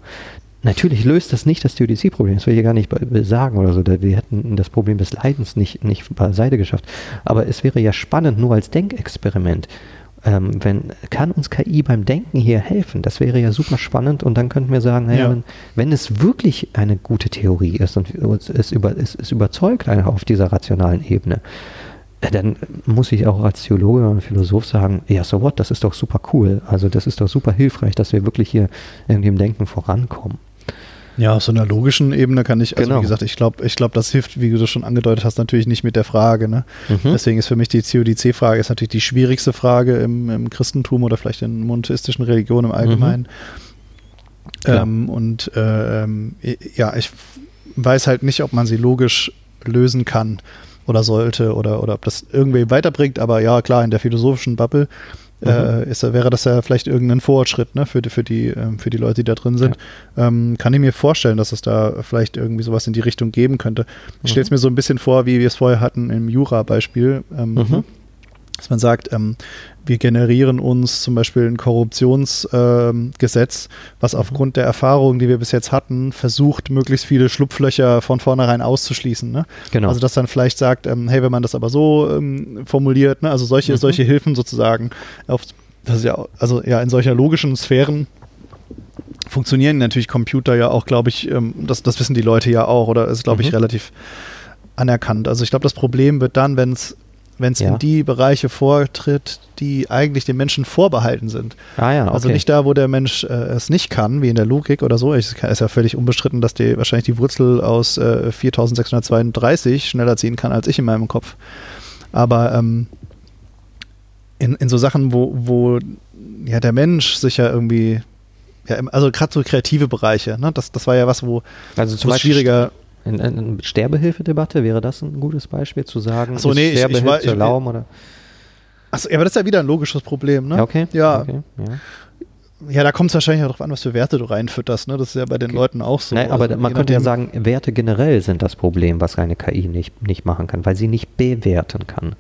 Natürlich löst das nicht das Theodizee-Problem, das will ich ja gar nicht sagen oder so. Wir hätten das Problem des Leidens nicht, nicht beiseite geschafft. Aber es wäre ja spannend, nur als Denkexperiment. Ähm, wenn, kann uns KI beim Denken hier helfen? Das wäre ja super spannend und dann könnten wir sagen, naja, ja. wenn, wenn, es wirklich eine gute Theorie ist und es, über, es, es überzeugt einen auf dieser rationalen Ebene, äh, dann muss ich auch als Theologe und Philosoph sagen, ja, so what, das ist doch super cool. Also das ist doch super hilfreich, dass wir wirklich hier irgendwie im Denken vorankommen. Ja, auf so einer logischen Ebene kann ich, also genau. wie gesagt, ich glaube, ich glaube, das hilft, wie du das schon angedeutet hast, natürlich nicht mit der Frage. Ne? Mhm. Deswegen ist für mich die CODC-Frage ist natürlich die schwierigste Frage im, im, Christentum oder vielleicht in monotheistischen Religionen im Allgemeinen. Mhm. Ähm, und ähm, ja, ich weiß halt nicht, ob man sie logisch lösen kann oder sollte oder, oder ob das irgendwie weiterbringt, aber ja, klar, in der philosophischen Bubble Mhm. Äh, ist, wäre das ja vielleicht irgendein Fortschritt ne, für, für, die, ähm, für die Leute, die da drin sind. Ja. Ähm, kann ich mir vorstellen, dass es da vielleicht irgendwie sowas in die Richtung geben könnte. Ich mhm. stelle es mir so ein bisschen vor, wie wir es vorher hatten im Jura-Beispiel. Ähm, mhm dass man sagt, ähm, wir generieren uns zum Beispiel ein Korruptionsgesetz, äh, was mhm. aufgrund der Erfahrungen, die wir bis jetzt hatten, versucht, möglichst viele Schlupflöcher von vornherein auszuschließen. Ne? Genau. Also dass dann vielleicht sagt, ähm, hey, wenn man das aber so ähm, formuliert, ne? also solche, mhm. solche Hilfen sozusagen, auf, das ist ja, also ja, in solcher logischen Sphären funktionieren natürlich Computer ja auch, glaube ich, ähm, das, das wissen die Leute ja auch oder ist, glaube ich, mhm. relativ anerkannt. Also ich glaube, das Problem wird dann, wenn es wenn es ja. in die Bereiche vortritt, die eigentlich den Menschen vorbehalten sind. Ah ja, also okay. Also nicht da, wo der Mensch äh, es nicht kann, wie in der Logik oder so. Es ist ja völlig unbestritten, dass die wahrscheinlich die Wurzel aus äh, 4632 schneller ziehen kann als ich in meinem Kopf. Aber ähm, in, in so Sachen, wo, wo ja der Mensch sich ja irgendwie ja, also gerade so kreative Bereiche, ne? das, das war ja was, wo also zum Beispiel schwieriger in, in Sterbehilfedebatte wäre das ein gutes Beispiel zu sagen, Ach so, nee, ich, ich, war, zu erlauben oder? Achso, ja, aber das ist ja wieder ein logisches Problem, ne? Okay. Ja. Okay, ja. Ja, da kommt es wahrscheinlich auch darauf an, was für Werte du reinfütterst. Ne? Das ist ja bei den okay. Leuten auch so. Nein, aber also, man könnte ja sagen, Werte generell sind das Problem, was eine KI nicht, nicht machen kann, weil sie nicht bewerten kann.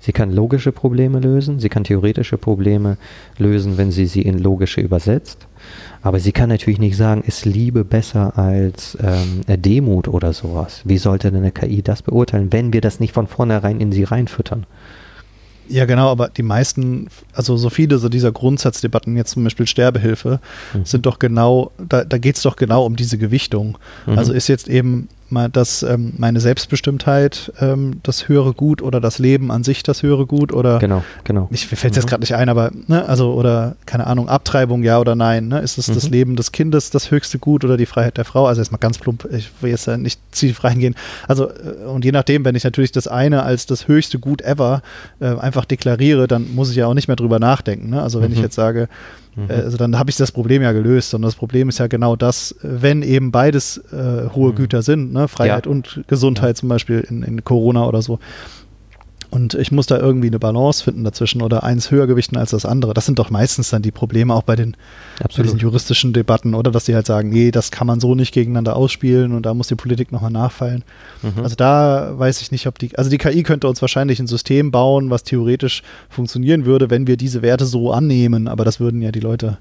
Sie kann logische Probleme lösen, sie kann theoretische Probleme lösen, wenn sie sie in logische übersetzt. Aber sie kann natürlich nicht sagen, ist Liebe besser als ähm, Demut oder sowas. Wie sollte denn eine KI das beurteilen, wenn wir das nicht von vornherein in sie reinfüttern? Ja, genau, aber die meisten, also so viele so dieser Grundsatzdebatten, jetzt zum Beispiel Sterbehilfe, mhm. sind doch genau, da, da geht es doch genau um diese Gewichtung. Mhm. Also ist jetzt eben mal das, ähm, meine Selbstbestimmtheit ähm, das höhere Gut oder das Leben an sich das höhere Gut oder genau, genau. Ich fällt jetzt mhm. gerade nicht ein, aber ne, also oder keine Ahnung, Abtreibung ja oder nein, ne? Ist es mhm. das Leben des Kindes das höchste Gut oder die Freiheit der Frau? Also jetzt mal ganz plump, ich will jetzt nicht tief reingehen. Also äh, und je nachdem, wenn ich natürlich das eine als das höchste Gut ever äh, einfach deklariere, dann muss ich ja auch nicht mehr drüber nachdenken. Ne? Also wenn mhm. ich jetzt sage, Mhm. Äh, also dann habe ich das Problem ja gelöst. Und das Problem ist ja genau das, wenn eben beides äh, hohe mhm. Güter sind, ne? Freiheit ja. und Gesundheit ja. zum Beispiel in, in Corona oder so, und ich muss da irgendwie eine Balance finden dazwischen oder eins höher gewichten als das andere. Das sind doch meistens dann die Probleme auch bei den diesen juristischen Debatten, oder? Dass die halt sagen, nee, das kann man so nicht gegeneinander ausspielen und da muss die Politik nochmal nachfallen. Mhm. Also da weiß ich nicht, ob die, also die KI könnte uns wahrscheinlich ein System bauen, was theoretisch funktionieren würde, wenn wir diese Werte so annehmen, aber das würden ja die Leute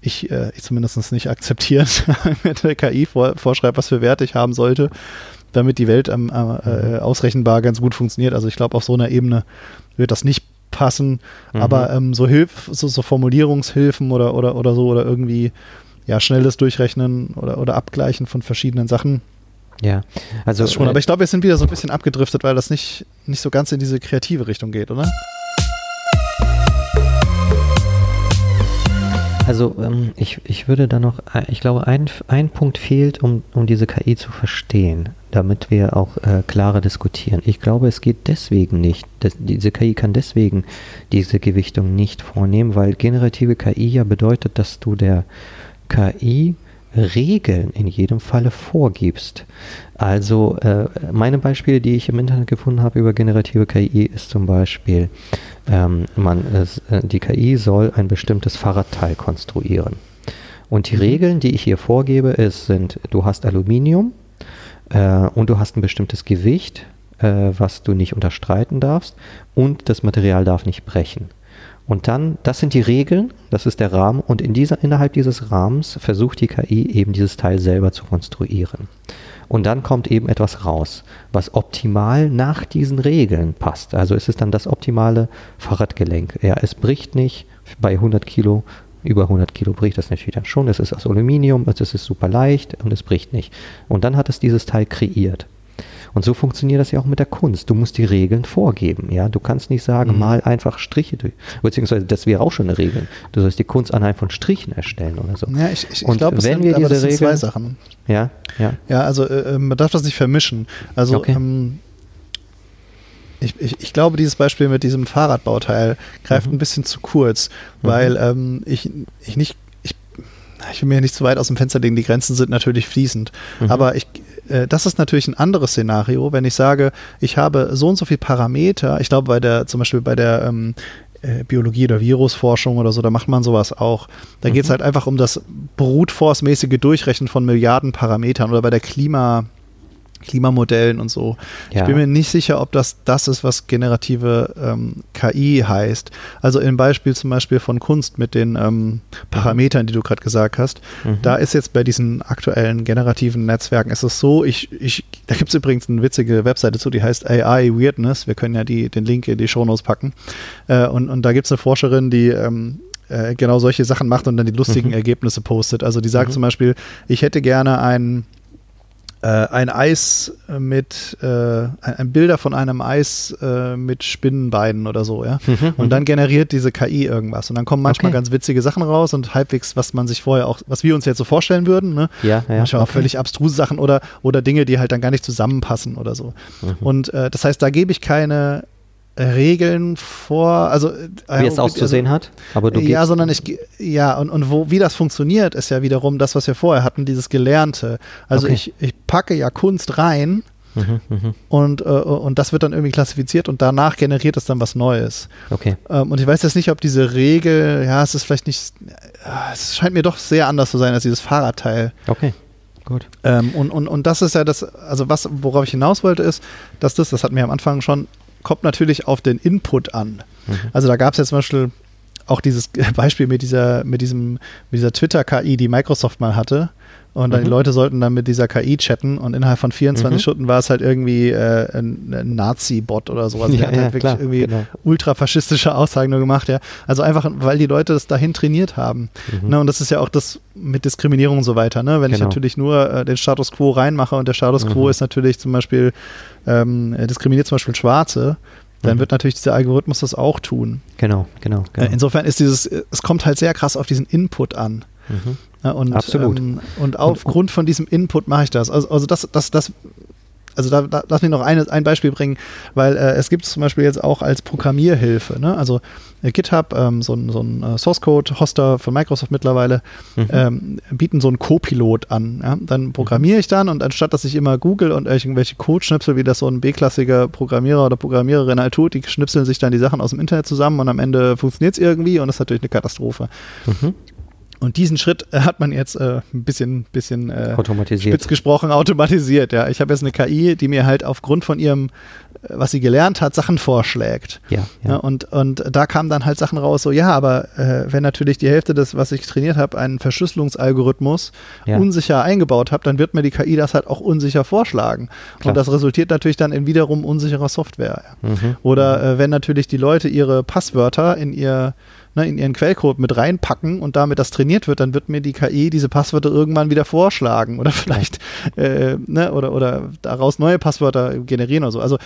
ich, äh, ich zumindest nicht akzeptieren, wenn der KI vor, vorschreibt, was für Werte ich haben sollte damit die Welt ähm, äh, ausrechenbar ganz gut funktioniert. Also ich glaube, auf so einer Ebene wird das nicht passen. Mhm. Aber ähm, so, Hilf, so, so Formulierungshilfen oder, oder, oder so oder irgendwie ja, schnelles Durchrechnen oder, oder Abgleichen von verschiedenen Sachen. Ja, also schon. Äh, aber ich glaube, wir sind wieder so ein bisschen abgedriftet, weil das nicht, nicht so ganz in diese kreative Richtung geht, oder? Also ähm, ich, ich würde da noch, äh, ich glaube, ein, ein Punkt fehlt, um, um diese KI zu verstehen, damit wir auch äh, klarer diskutieren. Ich glaube, es geht deswegen nicht, dass, diese KI kann deswegen diese Gewichtung nicht vornehmen, weil generative KI ja bedeutet, dass du der KI Regeln in jedem Falle vorgibst. Also äh, meine Beispiele, die ich im Internet gefunden habe über generative KI, ist zum Beispiel, ähm, man, äh, die KI soll ein bestimmtes Fahrradteil konstruieren. Und die mhm. Regeln, die ich hier vorgebe, ist, sind, du hast Aluminium äh, und du hast ein bestimmtes Gewicht, äh, was du nicht unterstreiten darfst und das Material darf nicht brechen. Und dann, das sind die Regeln, das ist der Rahmen und in dieser, innerhalb dieses Rahmens versucht die KI eben dieses Teil selber zu konstruieren. Und dann kommt eben etwas raus, was optimal nach diesen Regeln passt. Also es ist dann das optimale Fahrradgelenk. Ja, es bricht nicht bei 100 Kilo, über 100 Kilo bricht das natürlich dann schon. Es ist aus Aluminium, es ist super leicht und es bricht nicht. Und dann hat es dieses Teil kreiert. Und so funktioniert das ja auch mit der Kunst. Du musst die Regeln vorgeben. Ja, du kannst nicht sagen, mhm. mal einfach Striche durch. Beziehungsweise das wäre auch schon eine Regel. Du sollst die Kunst anhand von Strichen erstellen oder so. Ja, ich, ich, ich glaube, wenn sind, wir diese Regeln, zwei Sachen. Ja, ja. Ja, also äh, äh, man darf das nicht vermischen. Also okay. ähm, ich, ich, ich, glaube, dieses Beispiel mit diesem Fahrradbauteil greift mhm. ein bisschen zu kurz, mhm. weil ähm, ich, ich nicht, ich, ich will mir nicht zu weit aus dem Fenster legen, die Grenzen sind natürlich fließend. Mhm. Aber ich, das ist natürlich ein anderes Szenario, wenn ich sage, ich habe so und so viele Parameter, ich glaube bei der, zum Beispiel bei der ähm, äh, Biologie oder Virusforschung oder so, da macht man sowas auch. Da mhm. geht es halt einfach um das Brute Force-mäßige Durchrechnen von Milliarden Parametern oder bei der Klima, Klimamodellen und so. Ja. Ich bin mir nicht sicher, ob das das ist, was generative ähm, KI heißt. Also im Beispiel zum Beispiel von Kunst mit den ähm, Parametern, die du gerade gesagt hast, mhm. da ist jetzt bei diesen aktuellen generativen Netzwerken ist es so, ich, ich, da gibt es übrigens eine witzige Webseite zu, die heißt AI Weirdness. Wir können ja die, den Link in die Shownotes packen. Äh, und, und da gibt es eine Forscherin, die ähm, äh, genau solche Sachen macht und dann die lustigen Mhm. Ergebnisse postet. Also die sagt Mhm. zum Beispiel, ich hätte gerne ein, äh, ein Eis mit, äh, ein, Bilder von einem Eis äh, mit Spinnenbeinen oder so, ja. Und dann generiert diese KI irgendwas. Und dann kommen manchmal Okay. ganz witzige Sachen raus und halbwegs, was man sich vorher auch, was wir uns jetzt so vorstellen würden, ne? Ja, ja. Manchmal auch okay. völlig abstruse Sachen oder, oder Dinge, die halt dann gar nicht zusammenpassen oder so. Mhm. Und äh, das heißt, da gebe ich keine äh, Regeln vor, also äh, Wie es auszusehen hat, aber du ja, sondern ich, ja, und, und wo, wie das funktioniert, ist ja wiederum das, was wir vorher hatten, dieses Gelernte. Also Okay. ich, ich packe ja Kunst rein Mhm, mhm. und, äh, und das wird dann irgendwie klassifiziert und danach generiert es dann was Neues. Okay. Ähm, und ich weiß jetzt nicht, ob diese Regel, ja, es ist vielleicht nicht, äh, es scheint mir doch sehr anders zu sein als dieses Fahrradteil. Okay. Gut. Ähm, und, und, und das ist ja das, also was, worauf ich hinaus wollte, ist, dass das, das hatten wir am Anfang schon, kommt natürlich auf den Input an. Mhm. Also da gab es jetzt zum Beispiel auch dieses Beispiel mit dieser, mit diesem, mit dieser Twitter-KI, die Microsoft mal hatte. Und dann Mhm. die Leute sollten dann mit dieser KI chatten und innerhalb von 24 Mhm. Stunden war es halt irgendwie äh, ein, ein Nazi-Bot oder sowas. Ja, der hat ja, halt wirklich klar, irgendwie genau. ultrafaschistische Aussagen nur gemacht, ja. Also einfach, weil die Leute das dahin trainiert haben. Mhm. Ne, und das ist ja auch das mit Diskriminierung und so weiter. Ne? Wenn ich Genau. natürlich nur äh, den Status quo reinmache und der Status quo Mhm. ist natürlich zum Beispiel, ähm, äh, diskriminiert zum Beispiel Schwarze, dann Mhm. wird natürlich dieser Algorithmus das auch tun. Genau, genau. genau. Äh, insofern ist dieses, es kommt halt sehr krass auf diesen Input an. mhm. Und, Absolut. Ähm, und aufgrund von diesem Input mache ich das. Also, also das, das, das, also da, da lass mich noch eine, ein Beispiel bringen, weil äh, es gibt es zum Beispiel jetzt auch als Programmierhilfe. Ne? Also äh, GitHub, ähm, so ein, so ein äh, Source Code Hoster von Microsoft mittlerweile, Mhm. ähm, bieten so einen Co-Pilot an. Ja? Dann programmiere ich dann und anstatt dass ich immer Google und irgendwelche Codeschnipsel, wie das so ein B-klassiger Programmierer oder Programmiererin halt tut, die schnipseln sich dann die Sachen aus dem Internet zusammen und am Ende funktioniert es irgendwie und das ist natürlich eine Katastrophe. Mhm. Und diesen Schritt äh, hat man jetzt äh, ein bisschen, bisschen äh, Automatisiert. spitz gesprochen automatisiert. Ja, ich habe jetzt eine KI, die mir halt aufgrund von ihrem, äh, was sie gelernt hat, Sachen vorschlägt. Ja, Ja. ja. und, und da kamen dann halt Sachen raus, so ja, aber äh, wenn natürlich die Hälfte des, was ich trainiert habe, einen Verschlüsselungsalgorithmus Ja. unsicher eingebaut habe, dann wird mir die KI das halt auch unsicher vorschlagen. Klar. Und das resultiert natürlich dann in wiederum unsicherer Software. Mhm. Oder äh, wenn natürlich die Leute ihre Passwörter in ihr ne, in ihren Quellcode mit reinpacken und damit das trainiert wird, dann wird mir die KI diese Passwörter irgendwann wieder vorschlagen oder vielleicht äh, ne, oder, oder daraus neue Passwörter generieren oder so. Also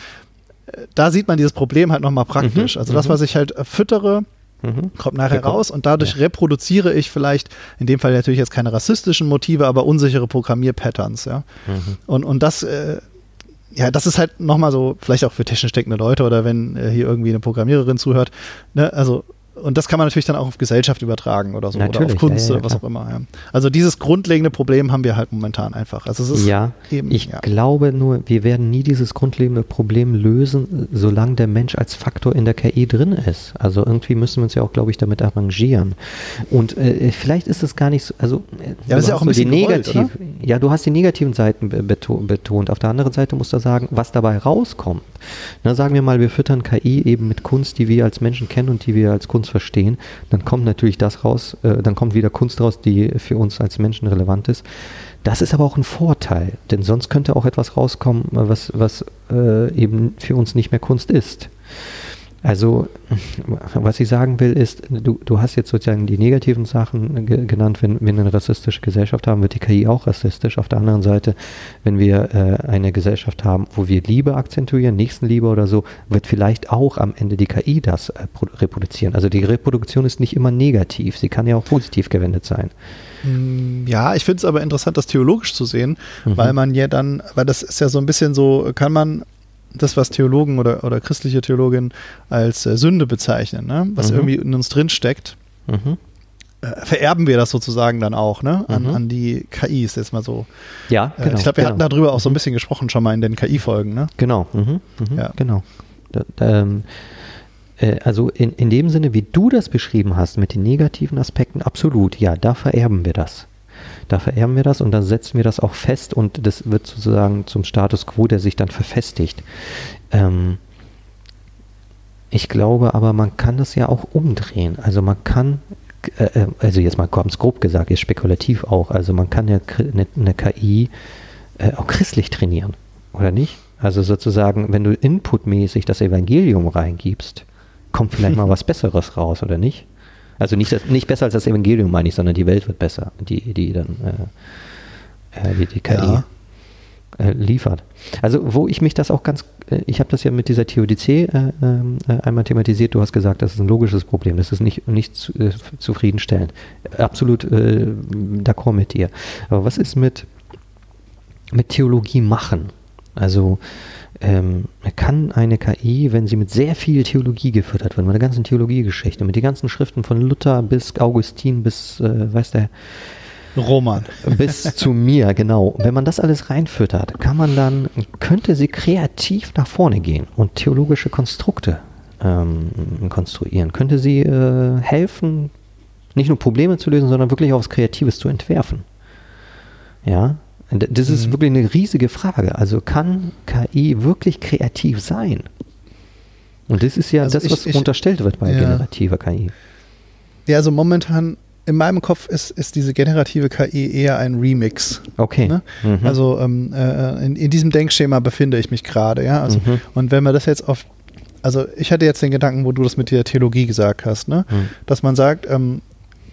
äh, da sieht man dieses Problem halt nochmal praktisch. Mhm, Also das, mhm. was ich halt äh, füttere, Mhm. kommt nachher Bekommt. raus und dadurch Ja. reproduziere ich vielleicht, in dem Fall natürlich jetzt keine rassistischen Motive, aber unsichere Programmierpatterns, ja. Mhm. Und, und das, äh, ja, das ist halt nochmal so, vielleicht auch für technisch denkende Leute oder wenn äh, hier irgendwie eine Programmiererin zuhört, ne, also und das kann man natürlich dann auch auf Gesellschaft übertragen oder so oder Natürlich, auf Kunst ja, ja, oder was klar. auch immer. Ja. Also dieses grundlegende Problem haben wir halt momentan einfach. Also es ist Ja, eben, ich glaube nur, wir werden nie dieses grundlegende Problem lösen, solange der Mensch als Faktor in der KI drin ist. Also irgendwie müssen wir uns ja auch, glaube ich, damit arrangieren. Und äh, vielleicht ist es gar nicht so, also äh, Ja, das ist ja auch ein bisschen gewollt, negativ, ja, du hast die negativen Seiten be- beto betont. Auf der anderen Seite musst du sagen, was dabei rauskommt. Na, sagen wir mal, wir füttern KI eben mit Kunst, die wir als Menschen kennen und die wir als Kunst verstehen. Dann kommt natürlich das raus, äh, dann kommt wieder Kunst raus, die für uns als Menschen relevant ist. Das ist aber auch ein Vorteil, denn sonst könnte auch etwas rauskommen, was, was äh, eben für uns nicht mehr Kunst ist. Also, was ich sagen will, ist, du, du hast jetzt sozusagen die negativen Sachen ge genannt, wenn, wenn wir eine rassistische Gesellschaft haben, wird die KI auch rassistisch. Auf der anderen Seite, wenn wir äh, eine Gesellschaft haben, wo wir Liebe akzentuieren, Nächstenliebe oder so, wird vielleicht auch am Ende die KI das äh, pro- reproduzieren. Also die Reproduktion ist nicht immer negativ, sie kann ja auch positiv gewendet sein. Mm, Ja, ich finde es aber interessant, das theologisch zu sehen, Mhm. weil man ja dann, weil das ist ja so ein bisschen so, kann man das, was Theologen oder, oder christliche Theologinnen als äh, Sünde bezeichnen, ne? was Mhm. irgendwie in uns drin steckt, Mhm. äh, vererben wir das sozusagen dann auch ne? an, Mhm. an die KIs jetzt mal so. Ja, Äh, genau. ich glaube, wir genau. hatten darüber auch so ein bisschen gesprochen schon mal in den KI-Folgen. Ne? Genau, mhm, mhm, Ja. genau. Da, da, ähm, äh, also in, in dem Sinne, wie du das beschrieben hast, mit den negativen Aspekten, absolut, ja, da vererben wir das. Da vererben wir das und dann setzen wir das auch fest und das wird sozusagen zum Status quo, der sich dann verfestigt. Ähm, ich glaube aber, man kann das ja auch umdrehen. Also man kann, äh, äh, also jetzt mal ganz grob gesagt, ist spekulativ auch, also man kann ja eine, eine KI äh, auch christlich trainieren, oder nicht? Also sozusagen, wenn du inputmäßig das Evangelium reingibst, kommt vielleicht mal was Besseres raus, oder nicht? Also nicht, das, nicht besser als das Evangelium, meine ich, sondern die Welt wird besser, die, die dann äh, äh die, die KI ja. äh, liefert. Also wo ich mich das auch ganz, äh, ich habe das ja mit dieser TODC äh, äh, einmal thematisiert, du hast gesagt, das ist ein logisches Problem, das ist nicht, nicht zu, zufriedenstellend. Absolut d'accord mit dir. Aber was ist mit, mit Theologie machen? Also ähm, kann eine KI, wenn sie mit sehr viel Theologie gefüttert wird, mit der ganzen Theologiegeschichte, mit den ganzen Schriften von Luther bis Augustin bis, äh, weiß der, Roman. Bis zu mir, genau. Wenn man das alles reinfüttert, kann man dann, könnte sie kreativ nach vorne gehen und theologische Konstrukte ähm, konstruieren. Könnte sie äh, helfen, nicht nur Probleme zu lösen, sondern wirklich auch was Kreatives zu entwerfen. Ja, das ist mhm. wirklich eine riesige Frage. Also kann KI wirklich kreativ sein? Und das ist ja also das, ich, was ich, unterstellt wird bei ja. generativer KI. Ja, also momentan in meinem Kopf ist, ist diese generative KI eher ein Remix. Okay. Ne? Mhm. Also ähm, äh, in, in, diesem Denkschema befinde ich mich gerade, ja. Also, mhm. Und wenn wir das jetzt auf, also ich hatte jetzt den Gedanken, wo du das mit der Theologie gesagt hast, ne? Mhm. Dass man sagt, ähm,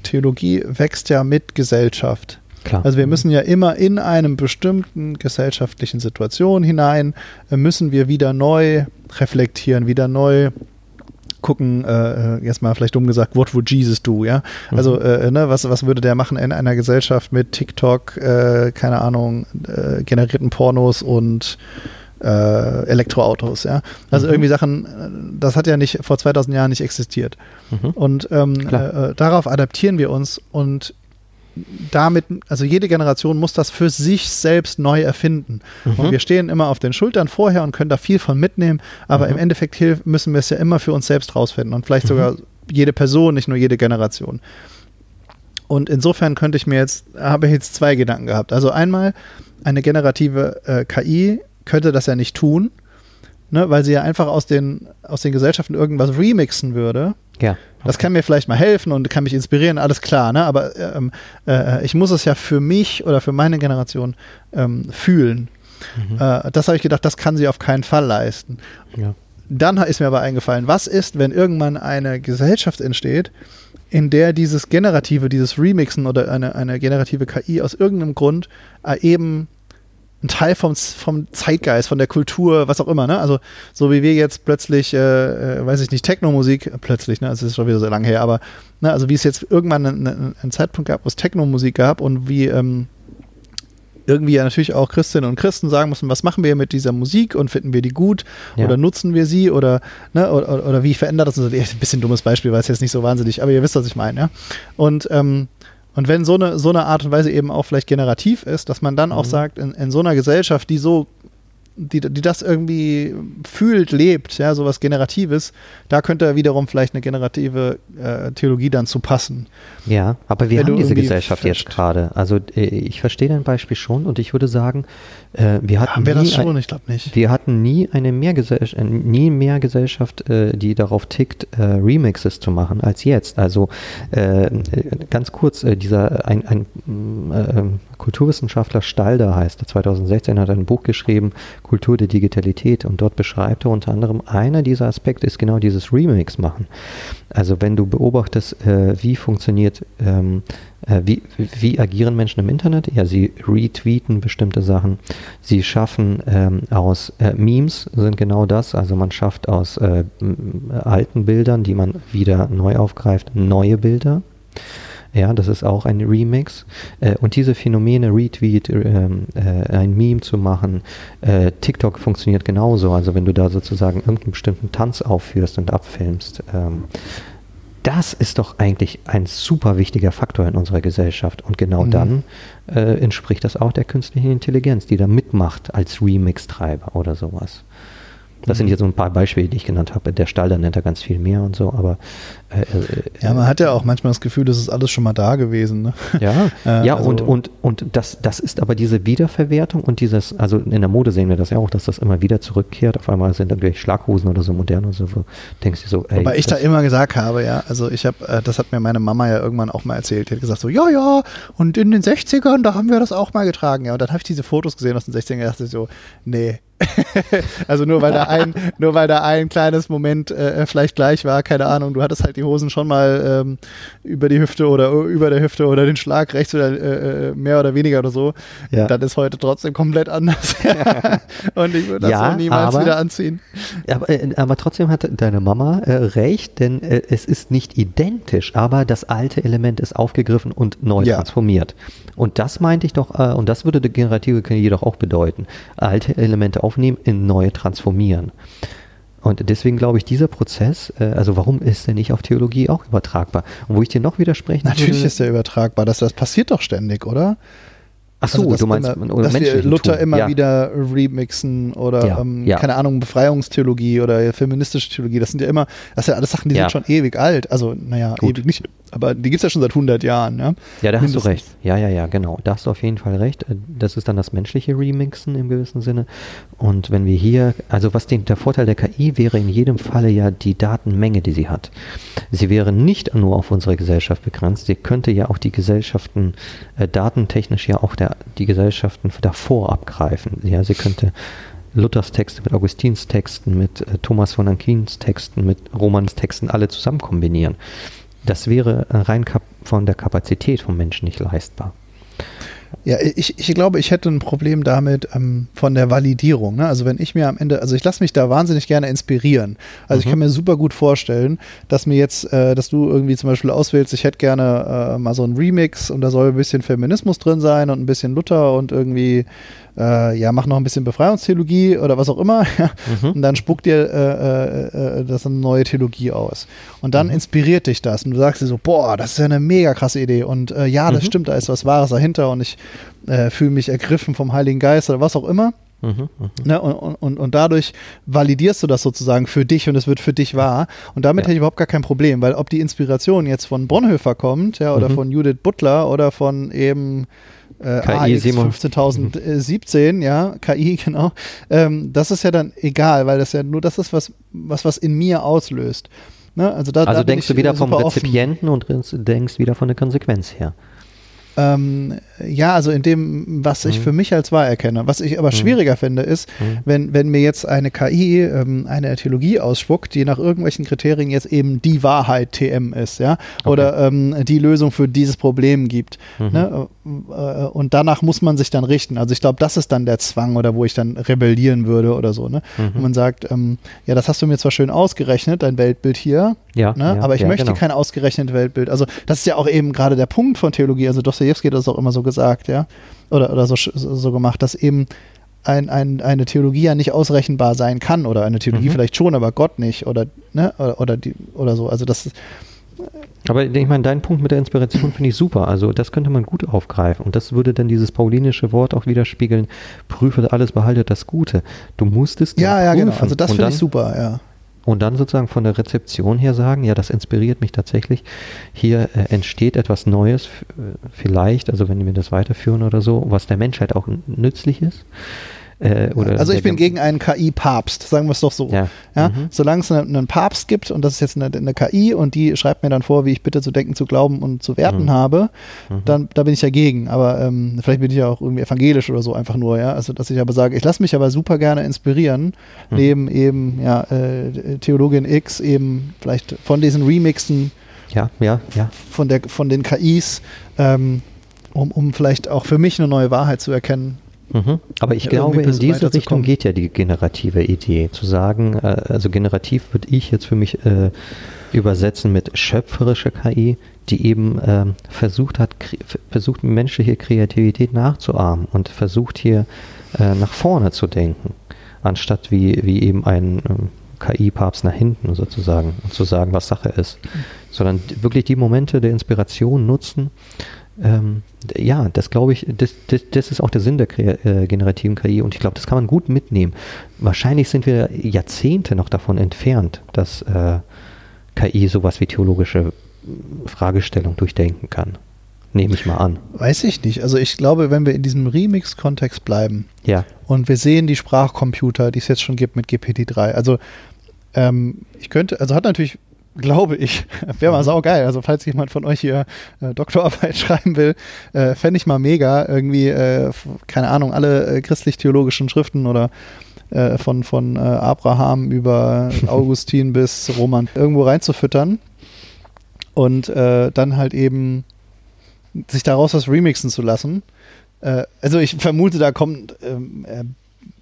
Theologie wächst ja mit Gesellschaft. Klar. Also wir müssen ja immer in einem bestimmten gesellschaftlichen Situation hinein, äh, müssen wir wieder neu reflektieren, wieder neu gucken, äh, jetzt mal vielleicht dumm gesagt, what would Jesus do, ja? Also, mhm. äh, ne, was, was würde der machen in einer Gesellschaft mit TikTok, äh, keine Ahnung, äh, generierten Pornos und äh, Elektroautos, ja? Also mhm. irgendwie Sachen, äh, das hat ja nicht vor 2000 Jahren nicht existiert. Mhm. Und ähm, darauf adaptieren wir uns und damit, also jede Generation muss das für sich selbst neu erfinden. Mhm. Und wir stehen immer auf den Schultern vorher und können da viel von mitnehmen, aber mhm. im Endeffekt müssen wir es ja immer für uns selbst rausfinden und vielleicht mhm. sogar jede Person, nicht nur jede Generation. Und insofern könnte ich mir jetzt, habe ich jetzt zwei Gedanken gehabt. Also einmal, eine generative äh, KI könnte das ja nicht tun, ne, weil sie ja einfach aus den, aus den Gesellschaften irgendwas remixen würde. Ja. Okay. Das kann mir vielleicht mal helfen und kann mich inspirieren, alles klar, ne? Aber ähm, äh, ich muss es ja für mich oder für meine Generation ähm, fühlen. Mhm. Äh, das habe ich gedacht, das kann sie auf keinen Fall leisten. Ja. Dann ist mir aber eingefallen, was ist, wenn irgendwann eine Gesellschaft entsteht, in der dieses Generative, dieses Remixen oder eine, eine generative KI aus irgendeinem Grund äh, eben ein Teil vom, vom Zeitgeist, von der Kultur, was auch immer, ne? Also so wie wir jetzt plötzlich, äh, äh weiß ich nicht, Techno-Musik, plötzlich, ne? Es ist schon wieder so lange her, aber ne, also wie es jetzt irgendwann einen, einen Zeitpunkt gab, wo es Techno-Musik gab und wie ähm, irgendwie ja natürlich auch Christinnen und Christen sagen mussten, was machen wir mit dieser Musik und finden wir die gut ja. oder nutzen wir sie oder, ne, oder, oder wie verändert das uns? Ein bisschen dummes Beispiel, weil es jetzt nicht so wahnsinnig, aber ihr wisst, was ich meine, ja. Und ähm, und wenn so eine, so eine Art und Weise eben auch vielleicht generativ ist, dass man dann mhm. auch sagt, in, in so einer Gesellschaft, die so die, die das irgendwie fühlt, lebt, ja, sowas Generatives, da könnte wiederum vielleicht eine generative äh, Theologie dann zu passen. Ja, aber wir haben diese Gesellschaft jetzt gerade. Also äh, ich verstehe dein Beispiel schon und ich würde sagen, äh, wir hatten haben wir das schon? Ein, ich glaube nicht. Wir hatten nie eine Mehrgesellschaft, äh, nie mehr Gesellschaft, äh, die darauf tickt, äh, Remixes zu machen als jetzt. Also ganz kurz, dieser ein, ein Kulturwissenschaftler Stalder heißt, der 2016 hat ein Buch geschrieben, Kultur der Digitalität, und dort beschreibt er unter anderem, einer dieser Aspekte ist genau dieses Remix machen. Also wenn du beobachtest, äh, wie funktioniert, ähm, äh, wie, wie agieren Menschen im Internet? Ja, sie retweeten bestimmte Sachen. Sie schaffen ähm, aus äh, Memes sind genau das. Also man schafft aus äh, alten Bildern, die man wieder neu aufgreift, neue Bilder. Ja, das ist auch ein Remix. Äh, und diese Phänomene, Retweet, ähm, äh, ein Meme zu machen, äh, TikTok funktioniert genauso. Also wenn du da sozusagen irgendeinen bestimmten Tanz aufführst und abfilmst, ähm, das ist doch eigentlich ein super wichtiger Faktor in unserer Gesellschaft. Und genau mhm. dann äh, entspricht das auch der künstlichen Intelligenz, die da mitmacht als Remix-Treiber oder sowas. Das sind jetzt so ein paar Beispiele, die ich genannt habe. Der Stall, da nennt er ganz viel mehr und so, aber äh, äh, ja, man hat ja auch manchmal das Gefühl, das ist alles schon mal da gewesen. Ne? Ja, äh, ja also und, und, und das, das ist aber diese Wiederverwertung und dieses, also in der Mode sehen wir das ja auch, dass das immer wieder zurückkehrt. Auf einmal sind dann gleich Schlaghosen oder so modern und so. Wo denkst du so, ey. Wobei ich da immer gesagt habe, ja, also ich habe, äh, das hat mir meine Mama ja irgendwann auch mal erzählt. Die hat gesagt so, ja, ja, und in den 60ern, da haben wir das auch mal getragen. Ja, und dann habe ich diese Fotos gesehen aus den 60ern und dachte so, nee, also nur weil da ein, nur weil da ein kleines Moment äh, vielleicht gleich war, keine Ahnung, du hattest halt die Hosen schon mal ähm, über die Hüfte oder über der Hüfte oder den Schlag rechts oder äh, äh mehr oder weniger oder so. Ja. Das ist heute trotzdem komplett anders. Und ich würde das ja, so niemals aber, wieder anziehen. Aber, äh, aber, trotzdem hat deine Mama äh, recht, denn äh, es ist nicht identisch, aber das alte Element ist aufgegriffen und neu ja. transformiert. Und das meinte ich doch, und das würde die generative KI doch auch bedeuten. Alte Elemente aufnehmen, in neue transformieren. Und deswegen glaube ich, dieser Prozess, äh, also warum ist der nicht auf Theologie auch übertragbar? Und wo ich dir noch widersprechen Natürlich würde, ist der übertragbar. Das, das passiert doch ständig, oder? Ach so, also, du meinst, immer, dass wir Luther tun. immer ja. wieder remixen oder ja, ähm, ja. keine Ahnung, Befreiungstheologie oder feministische Theologie, das sind ja immer, das sind ja alles Sachen, die sind schon ewig alt. Also, naja, Gut. ewig nicht, aber die gibt es ja schon seit 100 Jahren. Ja, ja da Mindestens. hast du recht. Ja, ja, ja, genau. Da hast du auf jeden Fall recht. Das ist dann das menschliche Remixen im gewissen Sinne. Und wenn wir hier, also was den, der Vorteil der KI wäre in jedem Falle ja die Datenmenge, die sie hat. Sie wäre nicht nur auf unsere Gesellschaft begrenzt, sie könnte ja auch die Gesellschaften äh, datentechnisch ja auch der, die Gesellschaften davor abgreifen. Ja, sie könnte Luthers Texte mit Augustins Texten, mit äh, Thomas von Aquins Texten, mit Romans Texten alle zusammen kombinieren. Das wäre rein von der Kapazität vom Menschen nicht leistbar. Ja, ich, ich glaube, ich hätte ein Problem damit ähm, von der Validierung. Ne? Also wenn ich mir am Ende, also ich lasse mich da wahnsinnig gerne inspirieren. Also mhm. ich kann mir super gut vorstellen, dass mir jetzt, äh, dass du irgendwie zum Beispiel auswählst, ich hätte gerne äh, mal so einen Remix und da soll ein bisschen Feminismus drin sein und ein bisschen Luther und irgendwie äh, ja, mach noch ein bisschen Befreiungstheologie oder was auch immer. mhm. Und dann spuckt dir äh, äh, äh, das eine neue Theologie aus. Und dann mhm. inspiriert dich das. Und du sagst dir so, boah, das ist ja eine mega krasse Idee. Und ja, das mhm. stimmt, da ist was Wahres dahinter und ich äh, fühle mich ergriffen vom Heiligen Geist oder was auch immer. Mhm, mh. ne, und, und, und dadurch validierst du das sozusagen für dich und es wird für dich wahr. Und damit ja. hätte ich überhaupt gar kein Problem, weil ob die Inspiration jetzt von Bonhoeffer kommt, ja, oder mhm. von Judith Butler oder von eben äh, KI 15017, ja, KI, genau. Ähm, das ist ja dann egal, weil das ja nur das ist, was, was, was in mir auslöst. Ne? Also, da, also da denkst du wieder vom Rezipienten und denkst wieder von der Konsequenz her. Ähm, ja, also in dem, was ich mhm. für mich als wahr erkenne. Was ich aber mhm. schwieriger finde, ist, mhm. wenn, wenn mir jetzt eine KI ähm, eine Theologie ausspuckt, die nach irgendwelchen Kriterien jetzt eben die Wahrheit TM ist, ja, okay. oder ähm, die Lösung für dieses Problem gibt. Mhm. Ne? Äh, und danach muss man sich dann richten. Also ich glaube, das ist dann der Zwang oder wo ich dann rebellieren würde oder so. Ne? Und mhm. man sagt, ähm, ja, das hast du mir zwar schön ausgerechnet, dein Weltbild hier, ja, ne? ja aber ich ja, möchte genau. kein ausgerechnetes Weltbild. Also das ist ja auch eben gerade der Punkt von Theologie. Also Dostoevsky hat das auch immer so gesagt, ja, oder, oder so, so gemacht, dass eben ein, ein, eine Theologie ja nicht ausrechenbar sein kann oder eine Theologie mhm. vielleicht schon, aber Gott nicht oder, ne, oder, oder, die, oder so. Also das aber ich meine, dein Punkt mit der Inspiration finde ich super. Also das könnte man gut aufgreifen. Und das würde dann dieses paulinische Wort auch widerspiegeln, prüfe alles, behalte das Gute. Du musstest Ja, ja, genau. Also das finde ich super, ja und dann sozusagen von der Rezeption her sagen, ja, das inspiriert mich tatsächlich. Hier äh, entsteht etwas Neues, vielleicht, also wenn wir das weiterführen oder so, was der Menschheit auch nützlich ist. Äh, also ich bin gegen einen KI-Papst, sagen wir es doch so. Ja. ja? Mhm. Solange es einen, einen, Papst gibt und das ist jetzt eine, eine, KI und die schreibt mir dann vor, wie ich bitte zu denken, zu glauben und zu werten mhm. habe, mhm. dann da bin ich dagegen. Aber ähm, vielleicht bin ich ja auch irgendwie evangelisch oder so einfach nur, ja. Also dass ich aber sage, ich lasse mich aber super gerne inspirieren, mhm. neben eben ja, äh, Theologin X eben vielleicht von diesen Remixen ja, ja, ja. Von, der, von den KIs, ähm, um, um vielleicht auch für mich eine neue Wahrheit zu erkennen, Mhm. Aber ich ja, glaube, in diese Richtung geht ja die generative Idee. Zu sagen, äh, also generativ würde ich jetzt für mich äh, übersetzen mit schöpferischer KI, die eben äh, versucht hat, versucht menschliche Kreativität nachzuahmen und versucht hier äh, nach vorne zu denken, anstatt wie, wie eben ein ähm, KI-Papst nach hinten sozusagen und zu sagen, was Sache ist, sondern wirklich die Momente der Inspiration nutzen, ähm, ja, das glaube ich, das, das, das, ist auch der Sinn der äh, generativen KI und ich glaube, das kann man gut mitnehmen. Wahrscheinlich sind wir Jahrzehnte noch davon entfernt, dass äh, KI sowas wie theologische Fragestellung durchdenken kann. Nehme ich mal an. Weiß ich nicht. Also ich glaube, wenn wir in diesem Remix-Kontext bleiben ja. und wir sehen die Sprachcomputer, die es jetzt schon gibt mit GPT-3, also ähm, ich könnte, also hat natürlich glaube ich. Wäre mal saugeil. Also falls jemand von euch hier äh, Doktorarbeit schreiben will, äh, fände ich mal mega. Irgendwie, äh, keine Ahnung, alle äh, christlich-theologischen Schriften oder äh, von, von äh, Abraham über Augustin bis Roman irgendwo reinzufüttern und dann halt eben sich daraus was remixen zu lassen. Also ich vermute, da kommt ähm, äh,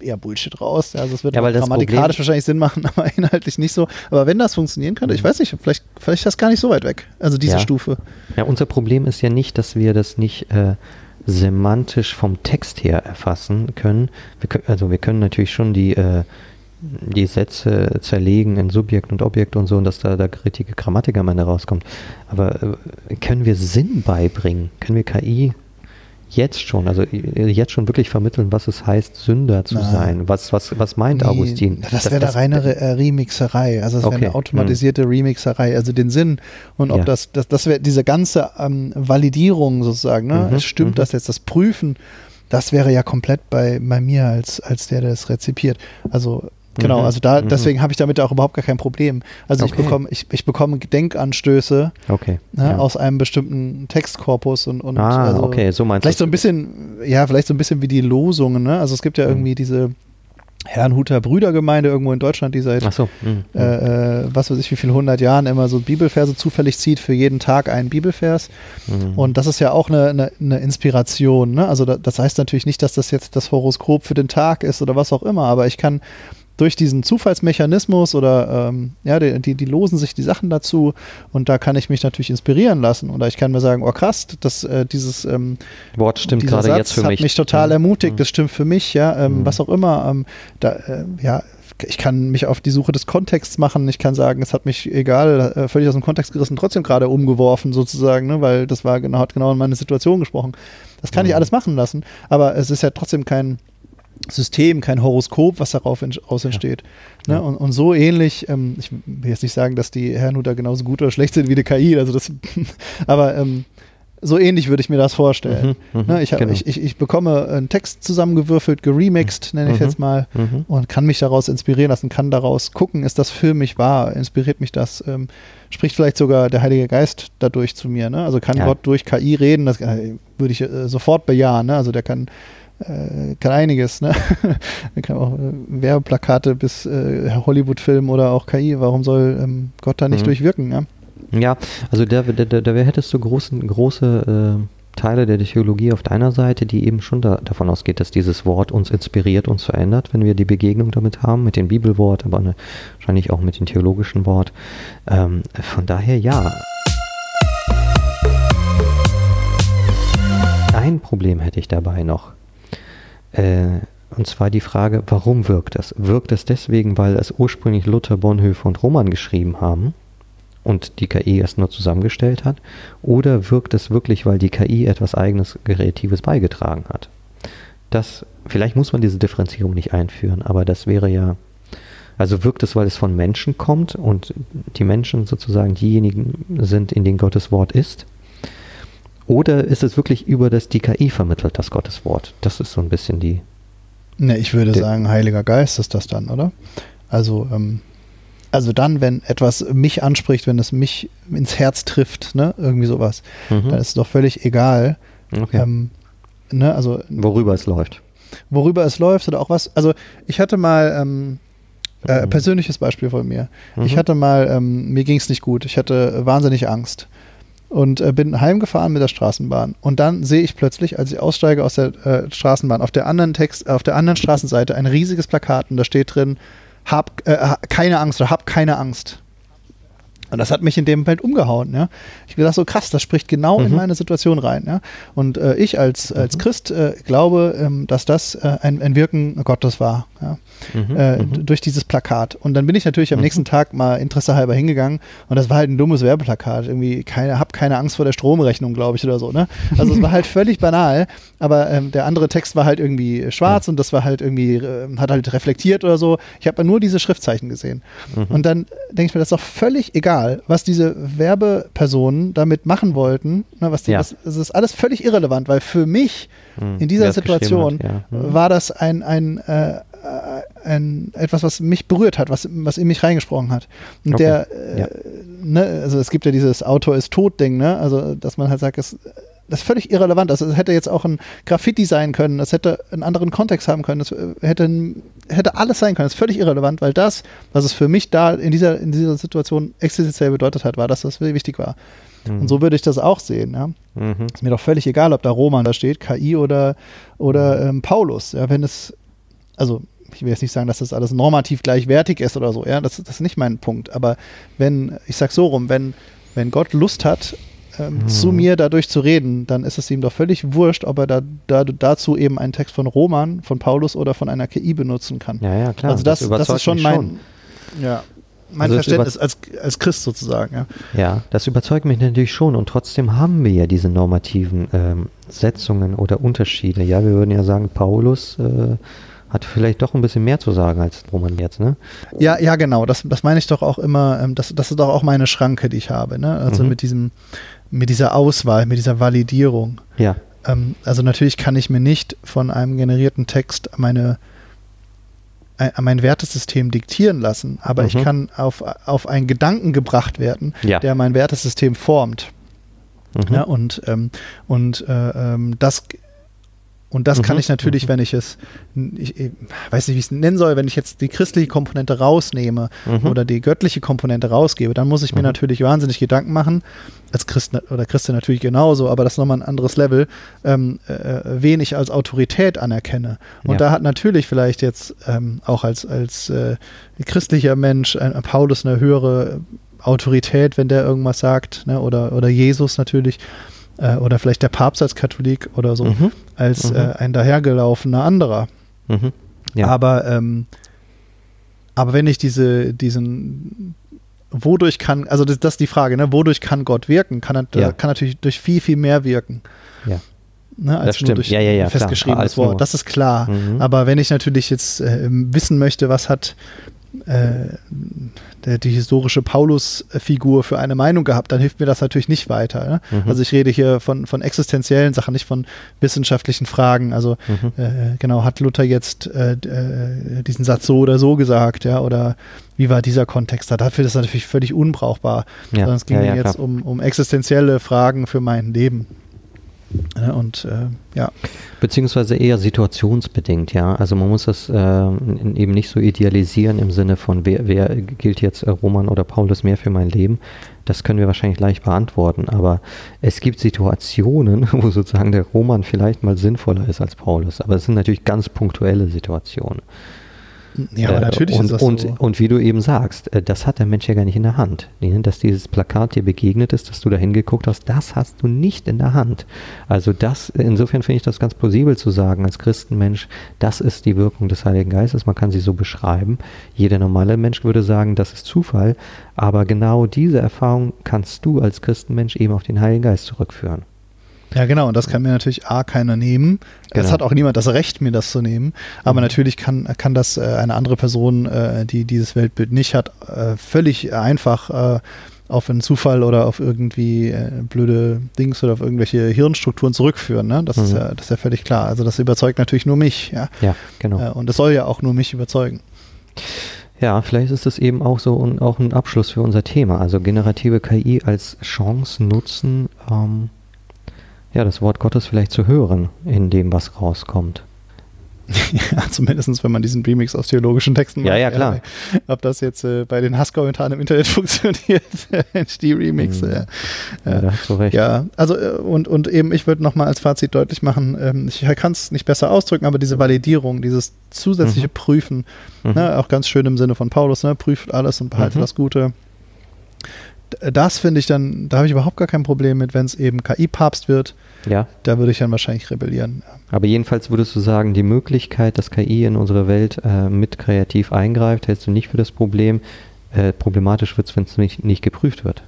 eher Bullshit raus. Also es wird Ja, grammatikalisch wahrscheinlich Sinn machen, aber inhaltlich nicht so. Aber wenn das funktionieren könnte, ich Mhm. weiß nicht, vielleicht, vielleicht ist das gar nicht so weit weg. Also diese Ja. Stufe. Ja, unser Problem ist ja nicht, dass wir das nicht äh, semantisch vom Text her erfassen können. Wir können also wir können natürlich schon die, äh, die Sätze zerlegen in Subjekt und Objekt und so und dass da der richtige Grammatik am Ende rauskommt. Aber äh, können wir Sinn beibringen? Können wir KI jetzt schon, also äh, jetzt schon wirklich vermitteln, was es heißt, Sünder zu Nein. sein? Was, was, was meint Nee, Augustin? Das wäre da reine Re- äh, Remixerei. Also es wäre Okay, eine automatisierte Remixerei. Also den Sinn und ob Ja. das, das, das wäre diese ganze ähm, Validierung sozusagen, ne? Mhm, es stimmt mhm. das jetzt, das Prüfen, das wäre ja komplett bei, bei mir als, als der, der das rezipiert. Also genau, Mhm, also da, mhm. deswegen habe ich damit auch überhaupt gar kein Problem. Also ich Okay. bekomme, ich, ich bekomme Denkanstöße Okay. ne, ja. aus einem bestimmten Textkorpus und, und ah, also okay, so meinst Vielleicht du so ein bisschen, ja, vielleicht so ein bisschen wie die Losungen, ne? Also es gibt ja Mhm. irgendwie diese Herrnhuter Brüdergemeinde irgendwo in Deutschland, die seit so. mhm, mhm. äh, äh, was weiß ich wie viel hundert Jahren immer so Bibelverse zufällig zieht für jeden Tag einen Bibelvers. Mhm. Und das ist ja auch eine, eine, eine Inspiration. Ne? Also da, das heißt natürlich nicht, dass das jetzt das Horoskop für den Tag ist oder was auch immer, aber ich kann durch diesen Zufallsmechanismus oder ähm, ja, die, die, die losen sich die Sachen dazu und da kann ich mich natürlich inspirieren lassen. Oder ich kann mir sagen, oh krass, das, äh, dieses ähm, Wort stimmt gerade Satz jetzt für hat mich. mich total Mhm. ermutigt, Mhm. das stimmt für mich, ja, ähm, Mhm. was auch immer. Ähm, da, äh, ja, ich kann mich auf die Suche des Kontexts machen. Ich kann sagen, es hat mich egal, äh, völlig aus dem Kontext gerissen, trotzdem gerade umgeworfen sozusagen, ne, weil das war genau, hat genau in meine Situation gesprochen. Das kann ich Mhm. alles machen lassen, aber es ist ja trotzdem kein System, kein Horoskop, was darauf ent aus entsteht. Ne? Ja. Und, und so ähnlich, ähm, ich will jetzt nicht sagen, dass die Herrnhuter genauso gut oder schlecht sind wie die KI, also das, aber ähm, so ähnlich würde ich mir das vorstellen. Mhm, mhm, Ne, ich, hab, genau. ich, ich, ich bekomme einen Text zusammengewürfelt, geremixed, nenne ich Mhm. jetzt mal, Mhm. und kann mich daraus inspirieren lassen, kann daraus gucken, ist das für mich wahr, inspiriert mich das, ähm, spricht vielleicht sogar der Heilige Geist dadurch zu mir. Ne? Also kann Ja. Gott durch KI reden, das äh, würde ich äh, sofort bejahen. Ne? Also der kann, äh, kann einiges. Ne? kann auch äh, Werbeplakate bis äh, Hollywood-Film oder auch KI. Warum soll ähm, Gott da nicht Mhm. durchwirken? Ja? Ja, also da, da, da, da hättest du großen, große äh, Teile der Theologie auf deiner Seite, die eben schon da, davon ausgeht, dass dieses Wort uns inspiriert, uns verändert, wenn wir die Begegnung damit haben, mit dem Bibelwort, aber ne, wahrscheinlich auch mit dem theologischen Wort. Ähm, von daher ja. Ein Problem hätte ich dabei noch. Äh, und zwar die Frage, warum wirkt es? Wirkt es deswegen, weil es ursprünglich Luther, Bonhoeffer und Roman geschrieben haben? und die KI es nur zusammengestellt hat? Oder wirkt es wirklich, weil die KI etwas eigenes Kreatives beigetragen hat? Das, vielleicht muss man diese Differenzierung nicht einführen, aber das wäre ja, also wirkt es, weil es von Menschen kommt und die Menschen sozusagen diejenigen sind, in denen Gottes Wort ist? Oder ist es wirklich über das die KI vermittelt, das Gottes Wort? Das ist so ein bisschen die. Ne, ich würde sagen, Heiliger Geist ist das dann, oder? Also, ähm, also dann, wenn etwas mich anspricht, wenn es mich ins Herz trifft, ne, irgendwie sowas, Mhm. dann ist es doch völlig egal, Okay. ähm, ne, also Worüber es läuft. worüber es läuft oder auch was. Also ich hatte mal ähm, äh, Mhm. persönliches Beispiel von mir. Ich Mhm. hatte mal, ähm, mir ging es nicht gut. Ich hatte wahnsinnig Angst und äh, bin heimgefahren mit der Straßenbahn. Und dann sehe ich plötzlich, als ich aussteige aus der äh, Straßenbahn, auf der anderen Text, auf der anderen Straßenseite ein riesiges Plakat und da steht drin: Hab äh, keine Angst oder hab keine Angst. Und das hat mich in dem Moment umgehauen. Ja? Ich gedacht so krass, das spricht genau in Mhm. meine Situation rein. Ja? Und äh, ich als, als Mhm. Christ äh, glaube, ähm, dass das äh, ein, ein Wirken Gottes war. Ja? Mhm. äh, Mhm. durch dieses Plakat. Und dann bin ich natürlich am Mhm. nächsten Tag mal interessehalber hingegangen und das war halt ein dummes Werbeplakat. Irgendwie, keine, hab keine Angst vor der Stromrechnung, glaube ich, oder so. Ne? Also es war halt völlig banal, aber ähm, der andere Text war halt irgendwie schwarz und das war halt irgendwie, äh, hat halt reflektiert oder so. Ich habe nur diese Schriftzeichen gesehen. Mhm. Und dann denke ich mir, das ist doch völlig egal, was diese Werbepersonen damit machen wollten. Ne, was die, Ja. was, es ist alles völlig irrelevant, weil für mich Mhm. in dieser Situation hat, ja. Mhm. war das ein, ein, äh, ein etwas, was mich berührt hat, was, was in mich reingesprochen hat. Und Okay. der, äh, Ja. ne, also es gibt ja dieses Autor ist tot Ding, ne? Also dass man halt sagt, es, das ist völlig irrelevant. Also es hätte jetzt auch ein Graffiti sein können, es hätte einen anderen Kontext haben können, es äh, hätte, hätte alles sein können. Das ist völlig irrelevant, weil das, was es für mich da in dieser, in dieser Situation existenziell bedeutet hat, war, dass das wichtig war. Mhm. Und so würde ich das auch sehen. Ja? Mhm. Ist mir doch völlig egal, ob da Roman da steht, KI oder, oder mhm. ähm, Paulus. Ja, wenn es, also ich will jetzt nicht sagen, dass das alles normativ gleichwertig ist oder so, ja, das, das ist nicht mein Punkt. Aber wenn, ich sag so rum, wenn, wenn Gott Lust hat, ähm, hm. zu mir dadurch zu reden, dann ist es ihm doch völlig wurscht, ob er da, da, dazu eben einen Text von Roman, von Paulus oder von einer KI benutzen kann. Ja, ja, klar. Also das, das, das ist schon mein, schon. Ja, mein also Verständnis als, als Christ sozusagen. Ja. ja, das überzeugt mich natürlich schon und trotzdem haben wir ja diese normativen ähm, Setzungen oder Unterschiede. Ja, wir würden ja sagen, Paulus äh, hat vielleicht doch ein bisschen mehr zu sagen als Roman jetzt, ne? Ja, ja, genau. Das, das meine ich doch auch immer. Ähm, das, das ist doch auch meine Schranke, die ich habe. Ne? Also mhm. mit diesem, mit dieser Auswahl, mit dieser Validierung. Ja. Ähm, also natürlich kann ich mir nicht von einem generierten Text meine ein, mein Wertesystem diktieren lassen, aber mhm. ich kann auf, auf einen Gedanken gebracht werden, ja. der mein Wertesystem formt. Mhm. Ja, und ähm, und äh, ähm, das und das mhm. kann ich natürlich, mhm. wenn ich es, ich, ich weiß nicht, wie ich es nennen soll, wenn ich jetzt die christliche Komponente rausnehme mhm. oder die göttliche Komponente rausgebe, dann muss ich mir mhm. natürlich wahnsinnig Gedanken machen, als Christ oder Christin natürlich genauso, aber das ist nochmal ein anderes Level, ähm, äh, wen ich als Autorität anerkenne. Und ja. da hat natürlich vielleicht jetzt ähm, auch als, als äh, christlicher Mensch äh, Paulus eine höhere Autorität, wenn der irgendwas sagt, ne? oder, oder Jesus natürlich äh, oder vielleicht der Papst als Katholik oder so, mhm. als mhm. Äh, ein dahergelaufener anderer. Mhm. Ja. Aber, ähm, aber wenn ich diese, diesen, wodurch kann, also das, das ist die Frage, ne? wodurch kann Gott wirken? Kann, er, ja. kann natürlich durch viel, viel mehr wirken. Ja. Ne, als das nur durch ja, ja, ja, festgeschriebenes Wort. Das ist klar. Mhm. Aber wenn ich natürlich jetzt äh, wissen möchte, was hat äh, der, die historische Paulus-Figur für eine Meinung gehabt, dann hilft mir das natürlich nicht weiter. Ne? Mhm. Also ich rede hier von, von existenziellen Sachen, nicht von wissenschaftlichen Fragen. Also mhm. äh, genau, hat Luther jetzt äh, äh, diesen Satz so oder so gesagt, ja, oder wie war dieser Kontext da? Dafür ist das natürlich völlig unbrauchbar. Ja. Sondern es ging ja, ja, jetzt um, um existenzielle Fragen für mein Leben. Und äh, ja. Beziehungsweise eher situationsbedingt, ja. Also man muss das äh, eben nicht so idealisieren im Sinne von, wer, wer gilt jetzt äh, Roman oder Paulus mehr für mein Leben. Das können wir wahrscheinlich leicht beantworten. Aber es gibt Situationen, wo sozusagen der Roman vielleicht mal sinnvoller ist als Paulus. Aber es sind natürlich ganz punktuelle Situationen. Ja, aber äh, natürlich und, ist das und, so. Und wie du eben sagst, äh, das hat der Mensch ja gar nicht in der Hand. Dass dieses Plakat dir begegnet ist, dass du da hingeguckt hast, das hast du nicht in der Hand. Also das, insofern finde ich das ganz plausibel zu sagen, als Christenmensch, das ist die Wirkung des Heiligen Geistes, man kann sie so beschreiben. Jeder normale Mensch würde sagen, das ist Zufall, aber genau diese Erfahrung kannst du als Christenmensch eben auf den Heiligen Geist zurückführen. Ja, genau. Und das kann mir natürlich A, keiner nehmen. Genau. Es hat auch niemand das Recht, mir das zu nehmen. Aber mhm. natürlich kann, kann das äh, eine andere Person, äh, die dieses Weltbild nicht hat, äh, völlig einfach äh, auf einen Zufall oder auf irgendwie äh, blöde Dings oder auf irgendwelche Hirnstrukturen zurückführen. Ne? Das, mhm. ist ja, das ist ja völlig klar. Also das überzeugt natürlich nur mich. Ja, ja genau. Äh, und das soll ja auch nur mich überzeugen. Ja, vielleicht ist es eben auch so und auch ein Abschluss für unser Thema. Also generative KI als Chance nutzen, ähm, ja, das Wort Gottes vielleicht zu hören in dem, was rauskommt. ja, zumindest wenn man diesen Remix aus theologischen Texten macht. Ja, ja, klar. Ja, ob das jetzt äh, bei den Hasskommentaren im Internet funktioniert, die Remix. Mhm. Ja, ja, da hast du recht. Ja, also äh, und, und eben, ich würde nochmal als Fazit deutlich machen, ähm, ich kann es nicht besser ausdrücken, aber diese Validierung, dieses zusätzliche mhm. Prüfen, mhm. Ne, auch ganz schön im Sinne von Paulus, ne, prüft alles und behalte mhm. das Gute das finde ich dann, da habe ich überhaupt gar kein Problem mit, wenn es eben KI-Papst wird. Ja. Da würde ich dann wahrscheinlich rebellieren. Aber jedenfalls würdest du sagen, die Möglichkeit, dass KI in unsere Welt äh, mit kreativ eingreift, hältst du nicht für das Problem. Äh, problematisch wird es, wenn es nicht, nicht geprüft wird.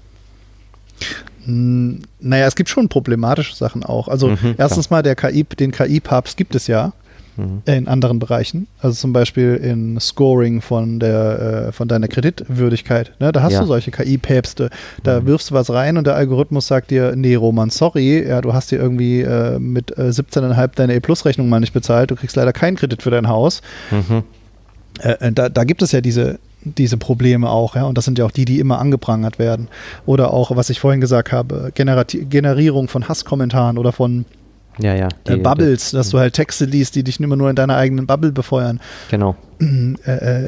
Hm, naja, es gibt schon problematische Sachen auch. Also mhm, erstens klar. mal, der KI, den KI-Papst gibt es ja mhm. in anderen Bereichen. Also zum Beispiel in Scoring von der äh, von deiner Kreditwürdigkeit. Ne? Da hast ja. du solche KI-Päpste. Da mhm. wirfst du was rein und der Algorithmus sagt dir, nee, Roman, sorry, ja, du hast dir irgendwie äh, mit äh, 17,5 deine E-Plus-Rechnung mal nicht bezahlt, du kriegst leider keinen Kredit für dein Haus. Mhm. Äh, äh, da, da gibt es ja diese diese Probleme auch, ja. Und das sind ja auch die, die immer angeprangert werden. Oder auch, was ich vorhin gesagt habe, Generati Generierung von Hasskommentaren oder von Ja, ja. äh, die- Bubbles, dass du halt Texte liest, die dich immer nur in deiner eigenen Bubble befeuern. Genau. Äh,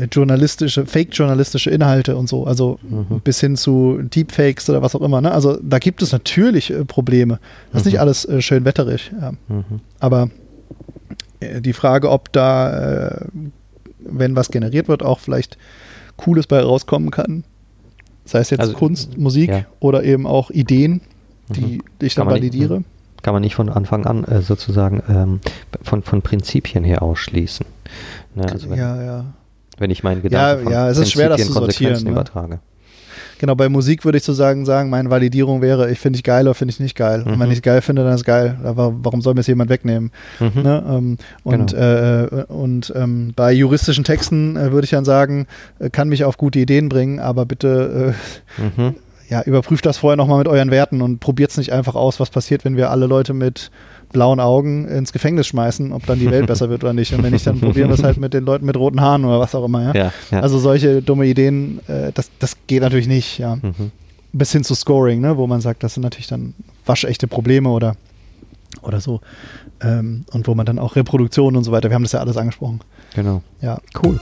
äh, journalistische, fake-journalistische Inhalte und so, also Mhm. bis hin zu Deepfakes oder was auch immer. Ne? Also da gibt es natürlich äh, Probleme. Das ist Mhm. nicht alles äh, schön wetterig. Ja. Mhm. Aber äh, die Frage, ob da, äh, wenn was generiert wird, auch vielleicht Cooles bei rauskommen kann. Sei es jetzt Also, Kunst, Musik ja. oder eben auch Ideen, die ich Kann dann man nicht- validiere. Kann man nicht von Anfang an äh, sozusagen ähm, von, von Prinzipien her ausschließen. Ne, also wenn, ja, ja. wenn ich meinen Gedanken von ja, es ist schwer, das zu sortieren, Konsequenzen ne? übertrage. Genau, bei Musik würde ich sozusagen sagen, meine Validierung wäre, ich finde ich geil oder finde ich nicht geil. Und wenn Mhm. ich es geil finde, dann ist es geil. Aber warum soll mir es jemand wegnehmen? Mhm. Ne? Ähm, und Genau. äh, und ähm, bei juristischen Texten äh, würde ich dann sagen, äh, kann mich auf gute Ideen bringen, aber bitte äh, Mhm. Ja, überprüft das vorher nochmal mit euren Werten und probiert es nicht einfach aus, was passiert, wenn wir alle Leute mit blauen Augen ins Gefängnis schmeißen, ob dann die Welt besser wird oder nicht. Und wenn nicht, dann probieren wir es halt mit den Leuten mit roten Haaren oder was auch immer. Ja? Ja, ja. Also solche dumme Ideen, äh, das, das geht natürlich nicht, ja. mhm. Bis hin zu Scoring, ne, wo man sagt, das sind natürlich dann waschechte Probleme oder, oder so. Ähm, und wo man dann auch Reproduktion und so weiter, wir haben das ja alles angesprochen. Genau. Ja, Cool.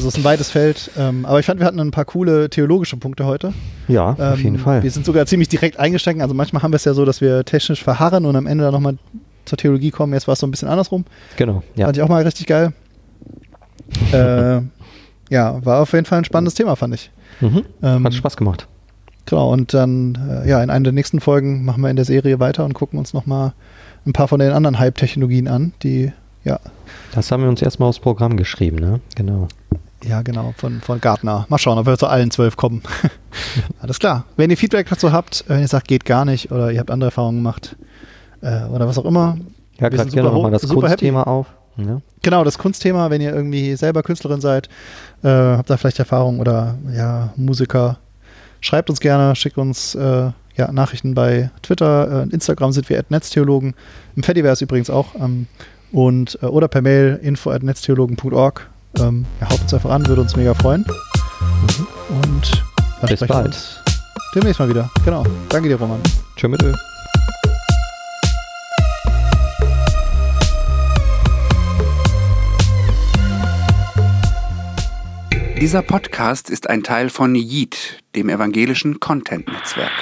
Also es ist ein weites Feld. Ähm, aber ich fand, wir hatten ein paar coole theologische Punkte heute. Ja, auf Ähm, jeden Fall. Wir sind sogar ziemlich direkt eingestiegen. Also manchmal haben wir es ja so, dass wir technisch verharren und am Ende dann nochmal zur Theologie kommen. Jetzt war es so ein bisschen andersrum. Genau. Ja. Fand ich auch mal richtig geil. äh, ja, war auf jeden Fall ein spannendes Thema, fand ich. Mhm. Ähm, Hat Spaß gemacht. Genau, und dann, äh, ja, in einer der nächsten Folgen machen wir in der Serie weiter und gucken uns nochmal ein paar von den anderen Hype-Technologien an, die, ja, Das haben wir uns erstmal aufs Programm geschrieben, ne? Genau. Ja, genau, von, von Gartner. Mal schauen, ob wir zu allen zwölf kommen. Alles klar. Wenn ihr Feedback dazu habt, wenn ihr sagt, geht gar nicht oder ihr habt andere Erfahrungen gemacht äh, oder was auch immer. Ja, Wir gerade super nochmal das. Kunstthema auf. Ne? Genau, das Kunstthema, wenn ihr irgendwie selber Künstlerin seid, äh, habt da vielleicht Erfahrung oder ja, Musiker, schreibt uns gerne, schickt uns äh, ja, Nachrichten bei Twitter, äh, Instagram sind wir Netztheologen, im Fediverse übrigens auch ähm, und äh, oder per Mail info at netztheologen.org. Ähm, ja, haut uns einfach an, würde uns mega freuen. Und dann Bis bald. uns demnächst mal wieder. Genau. Danke dir, Roman. Tschö mit Ö. Dieser Podcast ist ein Teil von Yeet, dem evangelischen Content-Netzwerk.